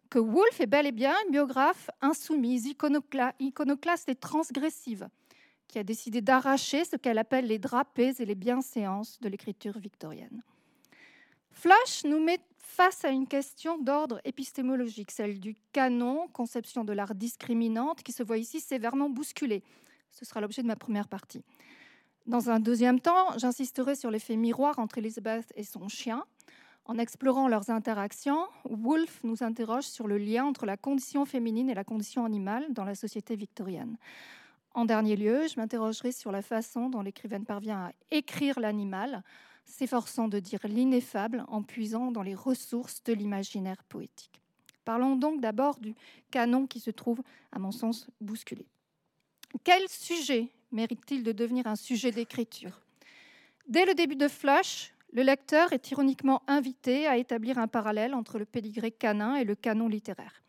que Woolf est bel et bien une biographe insoumise, iconoclaste et transgressive? Qui a décidé d'arracher ce qu'elle appelle les drapés et les bienséances de l'écriture victorienne. Flash nous met face à une question d'ordre épistémologique, celle du canon, conception de l'art discriminante, qui se voit ici sévèrement bousculée. Ce sera l'objet de ma première partie. Dans un deuxième temps, j'insisterai sur l'effet miroir entre Elizabeth et son chien. En explorant leurs interactions, Woolf nous interroge sur le lien entre la condition féminine et la condition animale dans la société victorienne. En dernier lieu, je m'interrogerai sur la façon dont l'écrivaine parvient à écrire l'animal, s'efforçant de dire l'ineffable en puisant dans les ressources de l'imaginaire poétique. Parlons donc d'abord du canon qui se trouve, à mon sens, bousculé. Quel sujet mérite-t-il de devenir un sujet d'écriture? Dès le début de Flash, le lecteur est ironiquement invité à établir un parallèle entre le pédigré canin et le canon littéraire.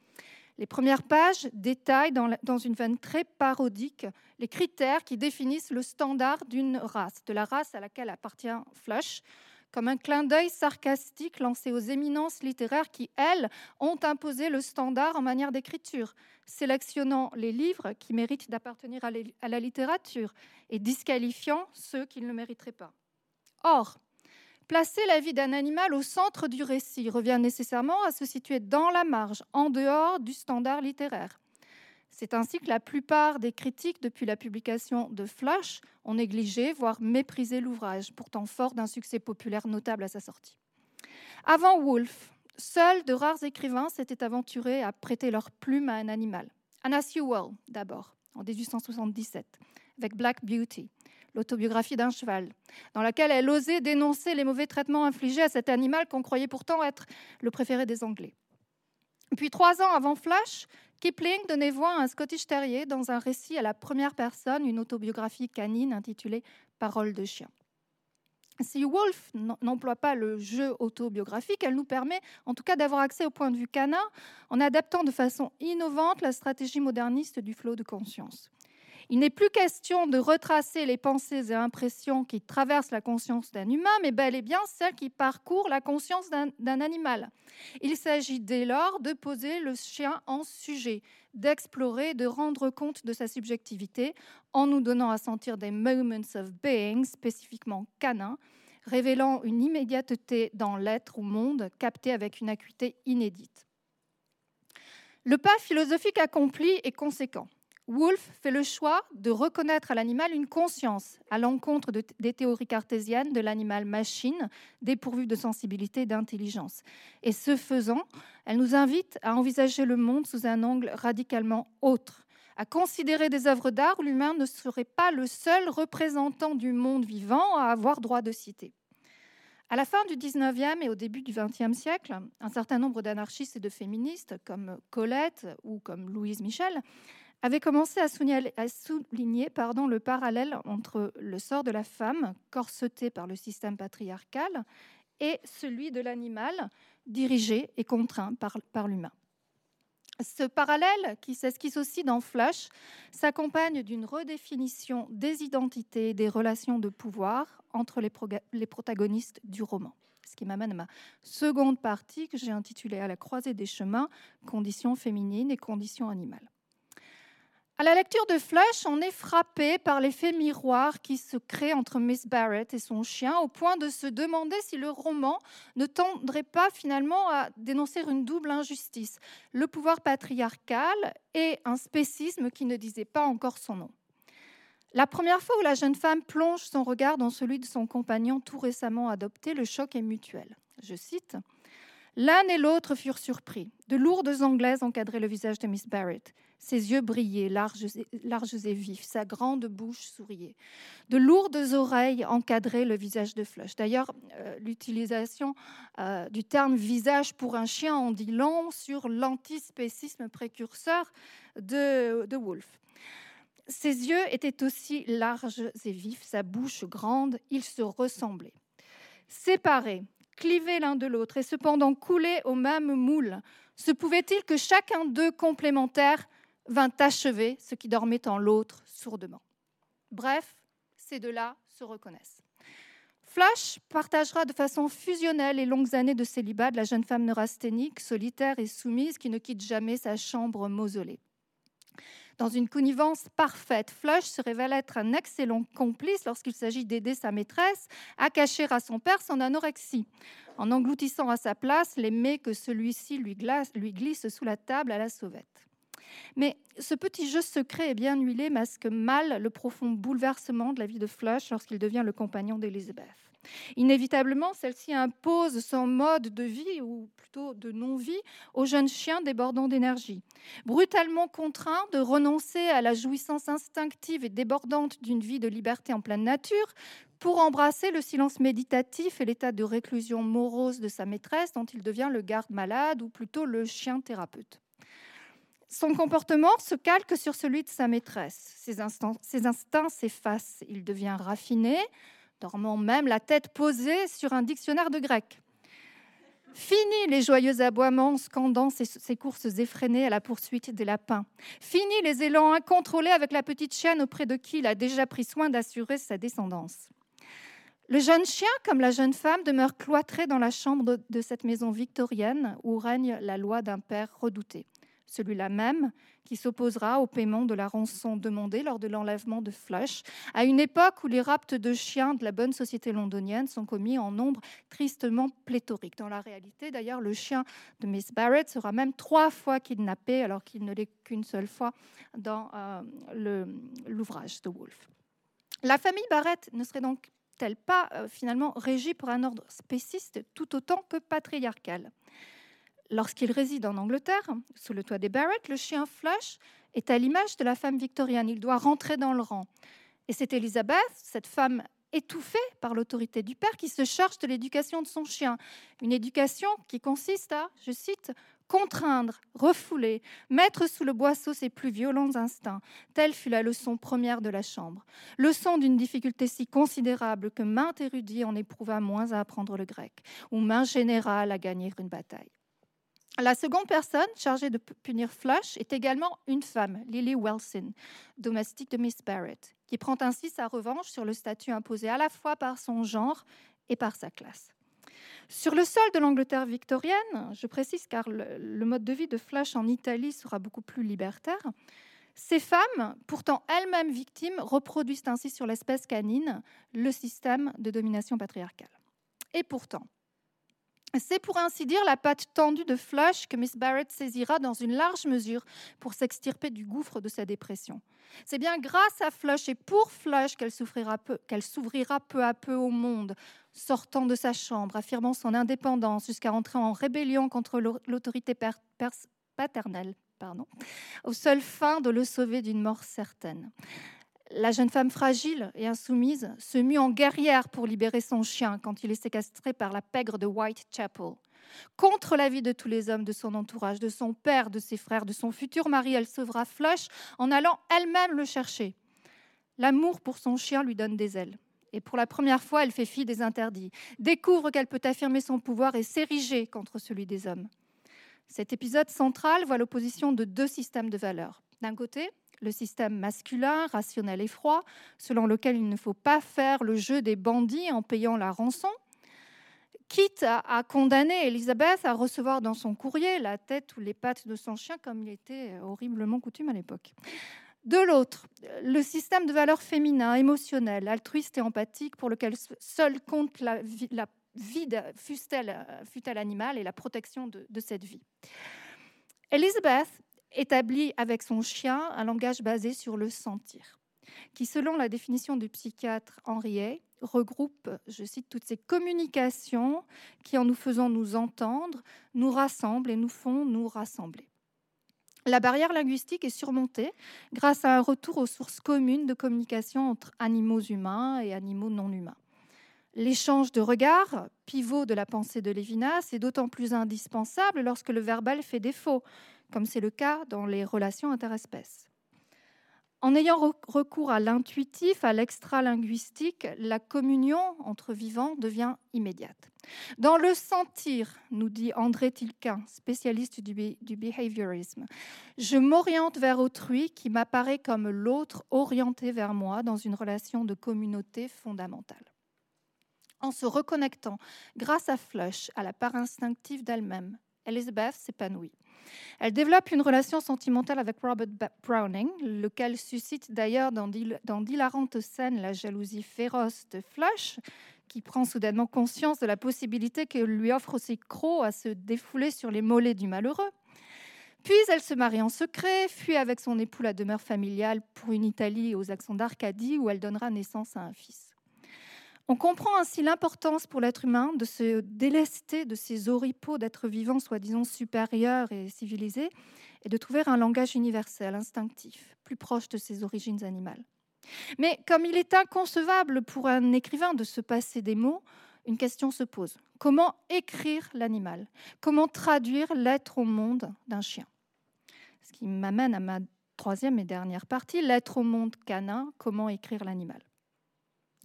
Les premières pages détaillent dans, une veine très parodique les critères qui définissent le standard d'une race, de la race à laquelle appartient Flush, comme un clin d'œil sarcastique lancé aux éminences littéraires qui, elles, ont imposé le standard en manière d'écriture, sélectionnant les livres qui méritent d'appartenir à la littérature et disqualifiant ceux qui ne le mériteraient pas. Or, Placer la vie d'un animal au centre du récit revient nécessairement à se situer dans la marge, en dehors du standard littéraire. C'est ainsi que la plupart des critiques depuis la publication de Flash ont négligé, voire méprisé l'ouvrage, pourtant fort d'un succès populaire notable à sa sortie. Avant Woolf, seuls de rares écrivains s'étaient aventurés à prêter leur plume à un animal. Anna Sewell, d'abord, en 1877, avec Black Beauty, l'autobiographie d'un cheval, dans laquelle elle osait dénoncer les mauvais traitements infligés à cet animal qu'on croyait pourtant être le préféré des Anglais. Puis trois ans avant Flash, Kipling donnait voix à un Scottish Terrier dans un récit à la première personne, une autobiographie canine intitulée Paroles de chien. Si Wolf n'emploie pas le jeu autobiographique, elle nous permet en tout cas d'avoir accès au point de vue canin en adaptant de façon innovante la stratégie moderniste du flot de conscience. Il n'est plus question de retracer les pensées et impressions qui traversent la conscience d'un humain, mais bel et bien celles qui parcourent la conscience d'un animal. Il s'agit dès lors de poser le chien en sujet, d'explorer, de rendre compte de sa subjectivité en nous donnant à sentir des moments of being spécifiquement canins, révélant une immédiateté dans l'être ou monde capté avec une acuité inédite. Le pas philosophique accompli est conséquent. Wolff fait le choix de reconnaître à l'animal une conscience, à l'encontre des théories cartésiennes de l'animal machine, dépourvu de sensibilité et d'intelligence. Et ce faisant, elle nous invite à envisager le monde sous un angle radicalement autre, à considérer des œuvres d'art où l'humain ne serait pas le seul représentant du monde vivant à avoir droit de citer. À la fin du 19e et au début du 20e siècle, un certain nombre d'anarchistes et de féministes, comme Colette ou comme Louise Michel, avait commencé à souligner, le parallèle entre le sort de la femme, corsetée par le système patriarcal, et celui de l'animal, dirigé et contraint par, l'humain. Ce parallèle, qui s'esquisse aussi dans Flash, s'accompagne d'une redéfinition des identités et des relations de pouvoir entre les protagonistes du roman. Ce qui m'amène à ma seconde partie que j'ai intitulée À la croisée des chemins, conditions féminines et conditions animales. À la lecture de Flash, on est frappé par l'effet miroir qui se crée entre Miss Barrett et son chien, au point de se demander si le roman ne tendrait pas finalement à dénoncer une double injustice, le pouvoir patriarcal et un spécisme qui ne disait pas encore son nom. La première fois où la jeune femme plonge son regard dans celui de son compagnon tout récemment adopté, le choc est mutuel. Je cite L'un et l'autre furent surpris. De lourdes anglaises encadraient le visage de Miss Barrett. Ses yeux brillaient, larges et, vifs, sa grande bouche souriait. De lourdes oreilles encadraient le visage de Flush. D'ailleurs, euh, l'utilisation euh, du terme visage pour un chien en dit long sur l'antispécisme précurseur de, de Wolfe. Ses yeux étaient aussi larges et vifs, sa bouche grande, ils se ressemblaient. Séparés, clivés l'un de l'autre et cependant coulés au même moule, se pouvait-il que chacun d'eux complémentaires vint achever ce qui dormait en l'autre sourdement Bref, ces deux-là se reconnaissent. Flash partagera de façon fusionnelle les longues années de célibat de la jeune femme neurasthénique, solitaire et soumise qui ne quitte jamais sa chambre mausolée. Dans une connivence parfaite, Flush se révèle être un excellent complice lorsqu'il s'agit d'aider sa maîtresse à cacher à son père son anorexie, en engloutissant à sa place les mets que celui-ci lui, lui glisse sous la table à la sauvette. Mais ce petit jeu secret et bien huilé masque mal le profond bouleversement de la vie de Flush lorsqu'il devient le compagnon d'Elizabeth. Inévitablement, celle-ci impose son mode de vie, ou plutôt de non-vie, au jeune chien débordant d'énergie. Brutalement contraint de renoncer à la jouissance instinctive et débordante d'une vie de liberté en pleine nature, pour embrasser le silence méditatif et l'état de réclusion morose de sa maîtresse, dont il devient le garde-malade, ou plutôt le chien thérapeute. Son comportement se calque sur celui de sa maîtresse. Ses instincts s'effacent. Il devient raffiné, dormant même la tête posée sur un dictionnaire de grec. Fini les joyeux aboiements scandant ses, courses effrénées à la poursuite des lapins. Fini les élans incontrôlés avec la petite chienne auprès de qui il a déjà pris soin d'assurer sa descendance. Le jeune chien, comme la jeune femme, demeure cloîtré dans la chambre de cette maison victorienne où règne la loi d'un père redouté celui-là même qui s'opposera au paiement de la rançon demandée lors de l'enlèvement de Flush, à une époque où les rapts de chiens de la bonne société londonienne sont commis en nombre tristement pléthorique. Dans la réalité, d'ailleurs, le chien de Miss Barrett sera même trois fois kidnappé, alors qu'il ne l'est qu'une seule fois dans euh, l'ouvrage de Wolfe. La famille Barrett ne serait donc elle pas euh, finalement régie pour un ordre spéciste tout autant que patriarcal? Lorsqu'il réside en Angleterre, sous le toit des Barrett, le chien Flush est à l'image de la femme victorienne. Il doit rentrer dans le rang. Et c'est Elizabeth, cette femme étouffée par l'autorité du père, qui se charge de l'éducation de son chien. Une éducation qui consiste à, je cite, contraindre, refouler, mettre sous le boisseau ses plus violents instincts. Telle fut la leçon première de la chambre. Leçon d'une difficulté si considérable que maint érudit en éprouva moins à apprendre le grec, ou main générale à gagner une bataille. La seconde personne chargée de punir Flush est également une femme, Lily Wilson, domestique de Miss Barrett, qui prend ainsi sa revanche sur le statut imposé à la fois par son genre et par sa classe. Sur le sol de l'Angleterre victorienne, je précise car le, mode de vie de Flush en Italie sera beaucoup plus libertaire, ces femmes, pourtant elles-mêmes victimes, reproduisent ainsi sur l'espèce canine le système de domination patriarcale. Et pourtant, c'est pour ainsi dire la patte tendue de Flush que Miss Barrett saisira dans une large mesure pour s'extirper du gouffre de sa dépression. C'est bien grâce à Flush et pour Flush qu'elle s'ouvrira peu, à peu au monde, sortant de sa chambre, affirmant son indépendance jusqu'à entrer en rébellion contre l'autorité paternelle, aux seules fins de le sauver d'une mort certaine. La jeune femme fragile et insoumise se mue en guerrière pour libérer son chien quand il est séquestré par la pègre de Whitechapel. Contre l'avis de tous les hommes de son entourage, de son père, de ses frères, de son futur mari, elle sauvera Flush en allant elle-même le chercher. L'amour pour son chien lui donne des ailes. Et pour la première fois, elle fait fi des interdits, découvre qu'elle peut affirmer son pouvoir et s'ériger contre celui des hommes. Cet épisode central voit l'opposition de deux systèmes de valeurs. D'un côté, le système masculin, rationnel et froid, selon lequel il ne faut pas faire le jeu des bandits en payant la rançon, quitte à, condamner Elisabeth à recevoir dans son courrier la tête ou les pattes de son chien, comme il était horriblement coutume à l'époque. De l'autre, le système de valeurs féminin, émotionnel, altruiste et empathique, pour lequel seul compte la vie, la vie fût-elle animale et la protection de, de cette vie. Elisabeth établit avec son chien un langage basé sur le sentir, qui, selon la définition du psychiatre Henriet, regroupe, je cite, toutes ces communications qui, en nous faisant nous entendre, nous rassemblent et nous font nous rassembler. La barrière linguistique est surmontée grâce à un retour aux sources communes de communication entre animaux humains et animaux non humains. L'échange de regards, pivot de la pensée de Lévinas, est d'autant plus indispensable lorsque le verbal fait défaut, comme c'est le cas dans les relations interespèces. En ayant recours à l'intuitif, à l'extra-linguistique, la communion entre vivants devient immédiate. Dans le sentir, nous dit André Tilquin, spécialiste du, du behaviorisme, je m'oriente vers autrui qui m'apparaît comme l'autre orienté vers moi dans une relation de communauté fondamentale. En se reconnectant, grâce à Flush, à la part instinctive d'elle-même, Elizabeth s'épanouit. Elle développe une relation sentimentale avec Robert Browning, lequel suscite d'ailleurs dans d'hilarantes scènes la jalousie féroce de Flush, qui prend soudainement conscience de la possibilité que lui offre ses crocs à se défouler sur les mollets du malheureux. Puis elle se marie en secret, fuit avec son époux la demeure familiale pour une Italie aux accents d'Arcadie où elle donnera naissance à un fils. On comprend ainsi l'importance pour l'être humain de se délester de ces oripeaux d'êtres vivants soi-disant supérieurs et civilisés et de trouver un langage universel, instinctif, plus proche de ses origines animales. Mais comme il est inconcevable pour un écrivain de se passer des mots, une question se pose. Comment écrire l'animal? Comment traduire l'être au monde d'un chien? Ce qui m'amène à ma troisième et dernière partie, l'être au monde canin, comment écrire l'animal?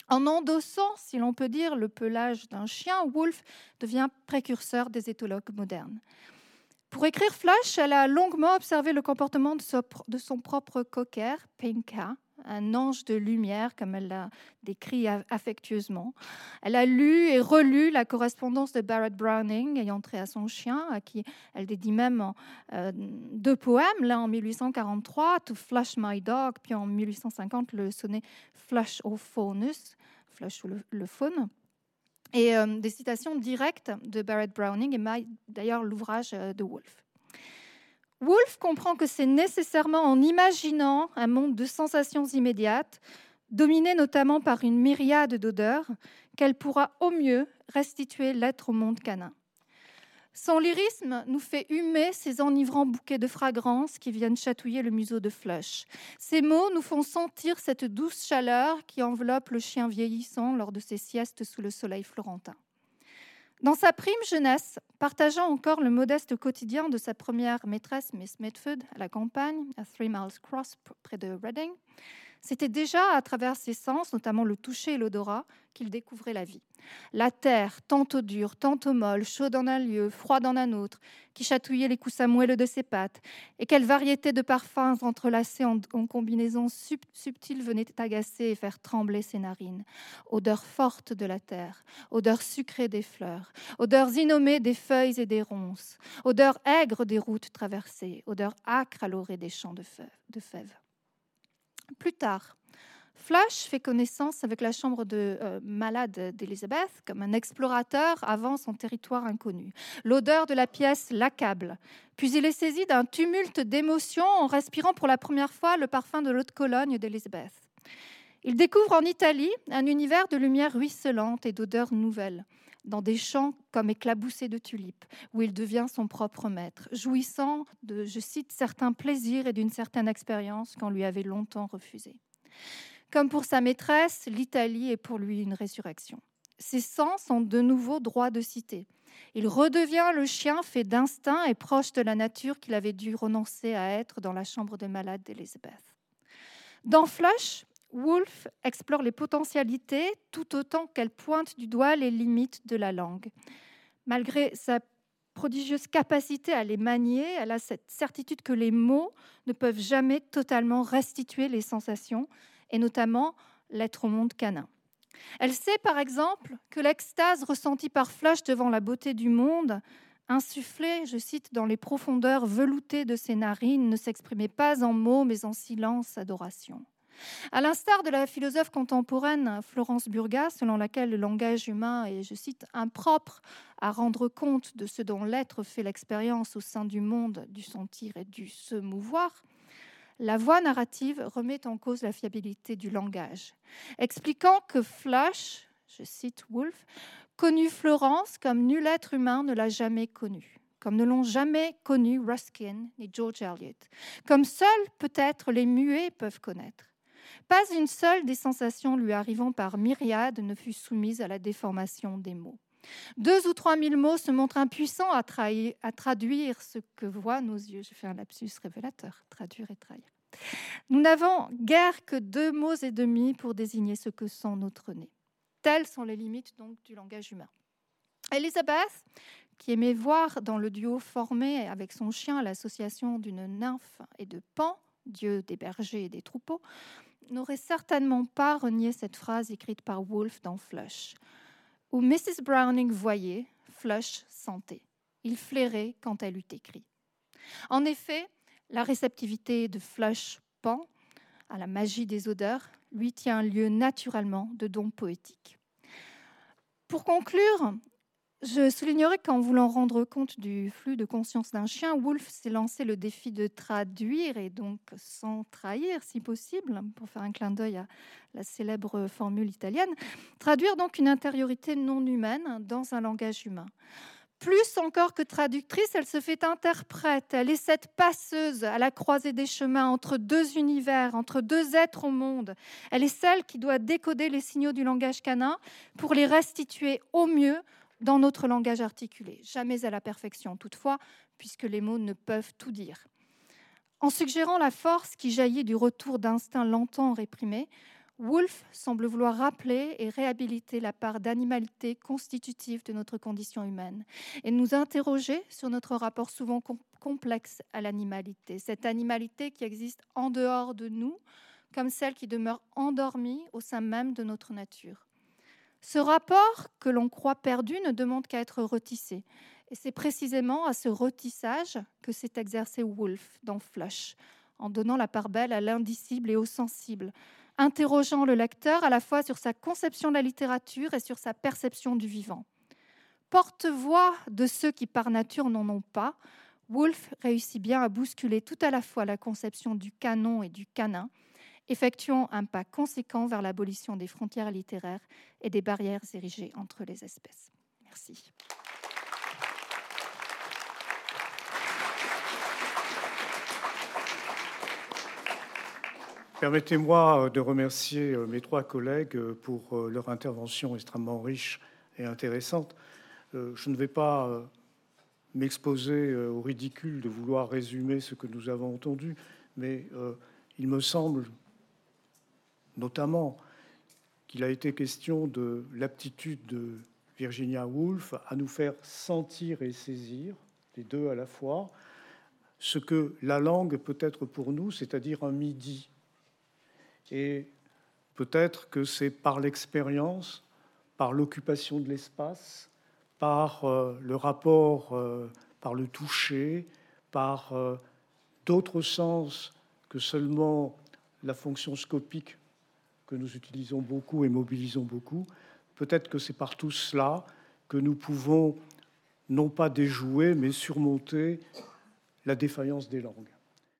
En endossant, si l'on peut dire, le pelage d'un chien, Wolf devient précurseur des éthologues modernes. Pour écrire Flush, elle a longuement observé le comportement de son propre cocker, Pinka, un ange de lumière, comme elle l'a décrit affectueusement. Elle a lu et relu la correspondance de Barrett Browning ayant trait à son chien, à qui elle dédie même euh, deux poèmes, l'un en 1843, To Flush My Dog, puis en 1850 le sonnet Flush au Faunus, Flush le, faune. Et euh, des citations directes de Barrett Browning et d'ailleurs l'ouvrage euh, de Wolfe. Wolf comprend que c'est nécessairement en imaginant un monde de sensations immédiates, dominé notamment par une myriade d'odeurs, qu'elle pourra au mieux restituer l'être au monde canin. Son lyrisme nous fait humer ces enivrants bouquets de fragrances qui viennent chatouiller le museau de Flush. Ces mots nous font sentir cette douce chaleur qui enveloppe le chien vieillissant lors de ses siestes sous le soleil florentin. Dans sa prime jeunesse, partageant encore le modeste quotidien de sa première maîtresse, Miss Medford, à la campagne, à Three Miles Cross, près de Reading, c'était déjà à travers ses sens, notamment le toucher et l'odorat, qu'il découvrait la vie. La terre, tantôt dure, tantôt molle, chaude en un lieu, froide en un autre, qui chatouillait les coussins moelleux de ses pattes, et quelle variété de parfums entrelacés en, combinaisons subtiles venaient agacer et faire trembler ses narines. Odeur forte de la terre, odeur sucrée des fleurs, odeurs innommées des feuilles et des ronces, odeur aigre des routes traversées, odeur âcre à l'orée des champs de fèves. Plus tard, Flash fait connaissance avec la chambre de euh, malade d'Elizabeth comme un explorateur avant son territoire inconnu. L'odeur de la pièce l'accable. Puis il est saisi d'un tumulte d'émotions en respirant pour la première fois le parfum de l'eau de Cologne d'Elizabeth. Il découvre en Italie un univers de lumière ruisselante et d'odeurs nouvelles, dans des champs comme éclaboussés de tulipes, où il devient son propre maître, jouissant de, je cite, certains plaisirs et d'une certaine expérience qu'on lui avait longtemps refusée. Comme pour sa maîtresse, l'Italie est pour lui une résurrection. Ses sens sont de nouveau droit de cité. Il redevient le chien fait d'instinct et proche de la nature qu'il avait dû renoncer à être dans la chambre de malade d'Elizabeth. Dans Flush, Woolf explore les potentialités tout autant qu'elle pointe du doigt les limites de la langue. Malgré sa prodigieuse capacité à les manier, elle a cette certitude que les mots ne peuvent jamais totalement restituer les sensations, et notamment l'être au monde canin. Elle sait par exemple que l'extase ressentie par Flash devant la beauté du monde, insufflée, je cite, dans les profondeurs veloutées de ses narines, ne s'exprimait pas en mots mais en silence adoration. À l'instar de la philosophe contemporaine Florence Burga, selon laquelle le langage humain est, je cite, impropre à rendre compte de ce dont l'être fait l'expérience au sein du monde du sentir et du se mouvoir, la voix narrative remet en cause la fiabilité du langage, expliquant que Flash, je cite Wolfe, connut Florence comme nul être humain ne l'a jamais connue, comme ne l'ont jamais connu Ruskin ni George Eliot, comme seuls peut-être les muets peuvent connaître. Pas une seule des sensations lui arrivant par myriade ne fut soumise à la déformation des mots. Deux ou trois mille mots se montrent impuissants à, à traduire ce que voient nos yeux. Je fais un lapsus révélateur, traduire et trahir. Nous n'avons guère que deux mots et demi pour désigner ce que sont notre nez. Telles sont les limites donc du langage humain. Elisabeth, qui aimait voir dans le duo formé avec son chien l'association d'une nymphe et de Pan, dieu des bergers et des troupeaux, n'aurait certainement pas renié cette phrase écrite par Wolfe dans Flush où Mrs. Browning voyait, Flush sentait. Il flairait quand elle eut écrit. En effet, la réceptivité de Flush Pan à la magie des odeurs lui tient lieu naturellement de dons poétiques. Pour conclure, Je soulignerai qu'en voulant rendre compte du flux de conscience d'un chien, Wolf s'est lancé le défi de traduire, et donc sans trahir si possible, pour faire un clin d'œil à la célèbre formule italienne, traduire donc une intériorité non humaine dans un langage humain. Plus encore que traductrice, elle se fait interprète. Elle est cette passeuse à la croisée des chemins entre deux univers, entre deux êtres au monde. Elle est celle qui doit décoder les signaux du langage canin pour les restituer au mieux dans notre langage articulé. Jamais à la perfection, toutefois, puisque les mots ne peuvent tout dire. En suggérant la force qui jaillit du retour d'instincts longtemps réprimés, Wolff semble vouloir rappeler et réhabiliter la part d'animalité constitutive de notre condition humaine et nous interroger sur notre rapport souvent complexe à l'animalité, cette animalité qui existe en dehors de nous, comme celle qui demeure endormie au sein même de notre nature. Ce rapport que l'on croit perdu ne demande qu'à être retissé. Et c'est précisément à ce retissage que s'est exercé Wolff dans Flush, en donnant la part belle à l'indicible et au sensible, interrogeant le lecteur à la fois sur sa conception de la littérature et sur sa perception du vivant. Porte-voix de ceux qui par nature n'en ont pas, Wolff réussit bien à bousculer tout à la fois la conception du canon et du canin, effectuant un pas conséquent vers l'abolition des frontières littéraires et des barrières érigées entre les espèces. Merci. Permettez-moi euh, de remercier euh, mes trois collègues euh, pour leur intervention extrêmement riche et intéressante. Je ne vais pas m'exposer au ridicule de vouloir résumer ce que nous avons entendu, mais il me semble notamment qu'il a été question de l'aptitude de Virginia Woolf à nous faire sentir et saisir, les deux à la fois, ce que la langue peut être pour nous, c'est-à-dire un midi, et peut-être que c'est par l'expérience, par l'occupation de l'espace, par euh, le rapport, euh, par le toucher, par euh, d'autres sens que seulement la fonction scopique que nous utilisons beaucoup et mobilisons beaucoup. Peut-être que c'est par tout cela que nous pouvons non pas déjouer, mais surmonter la défaillance des langues.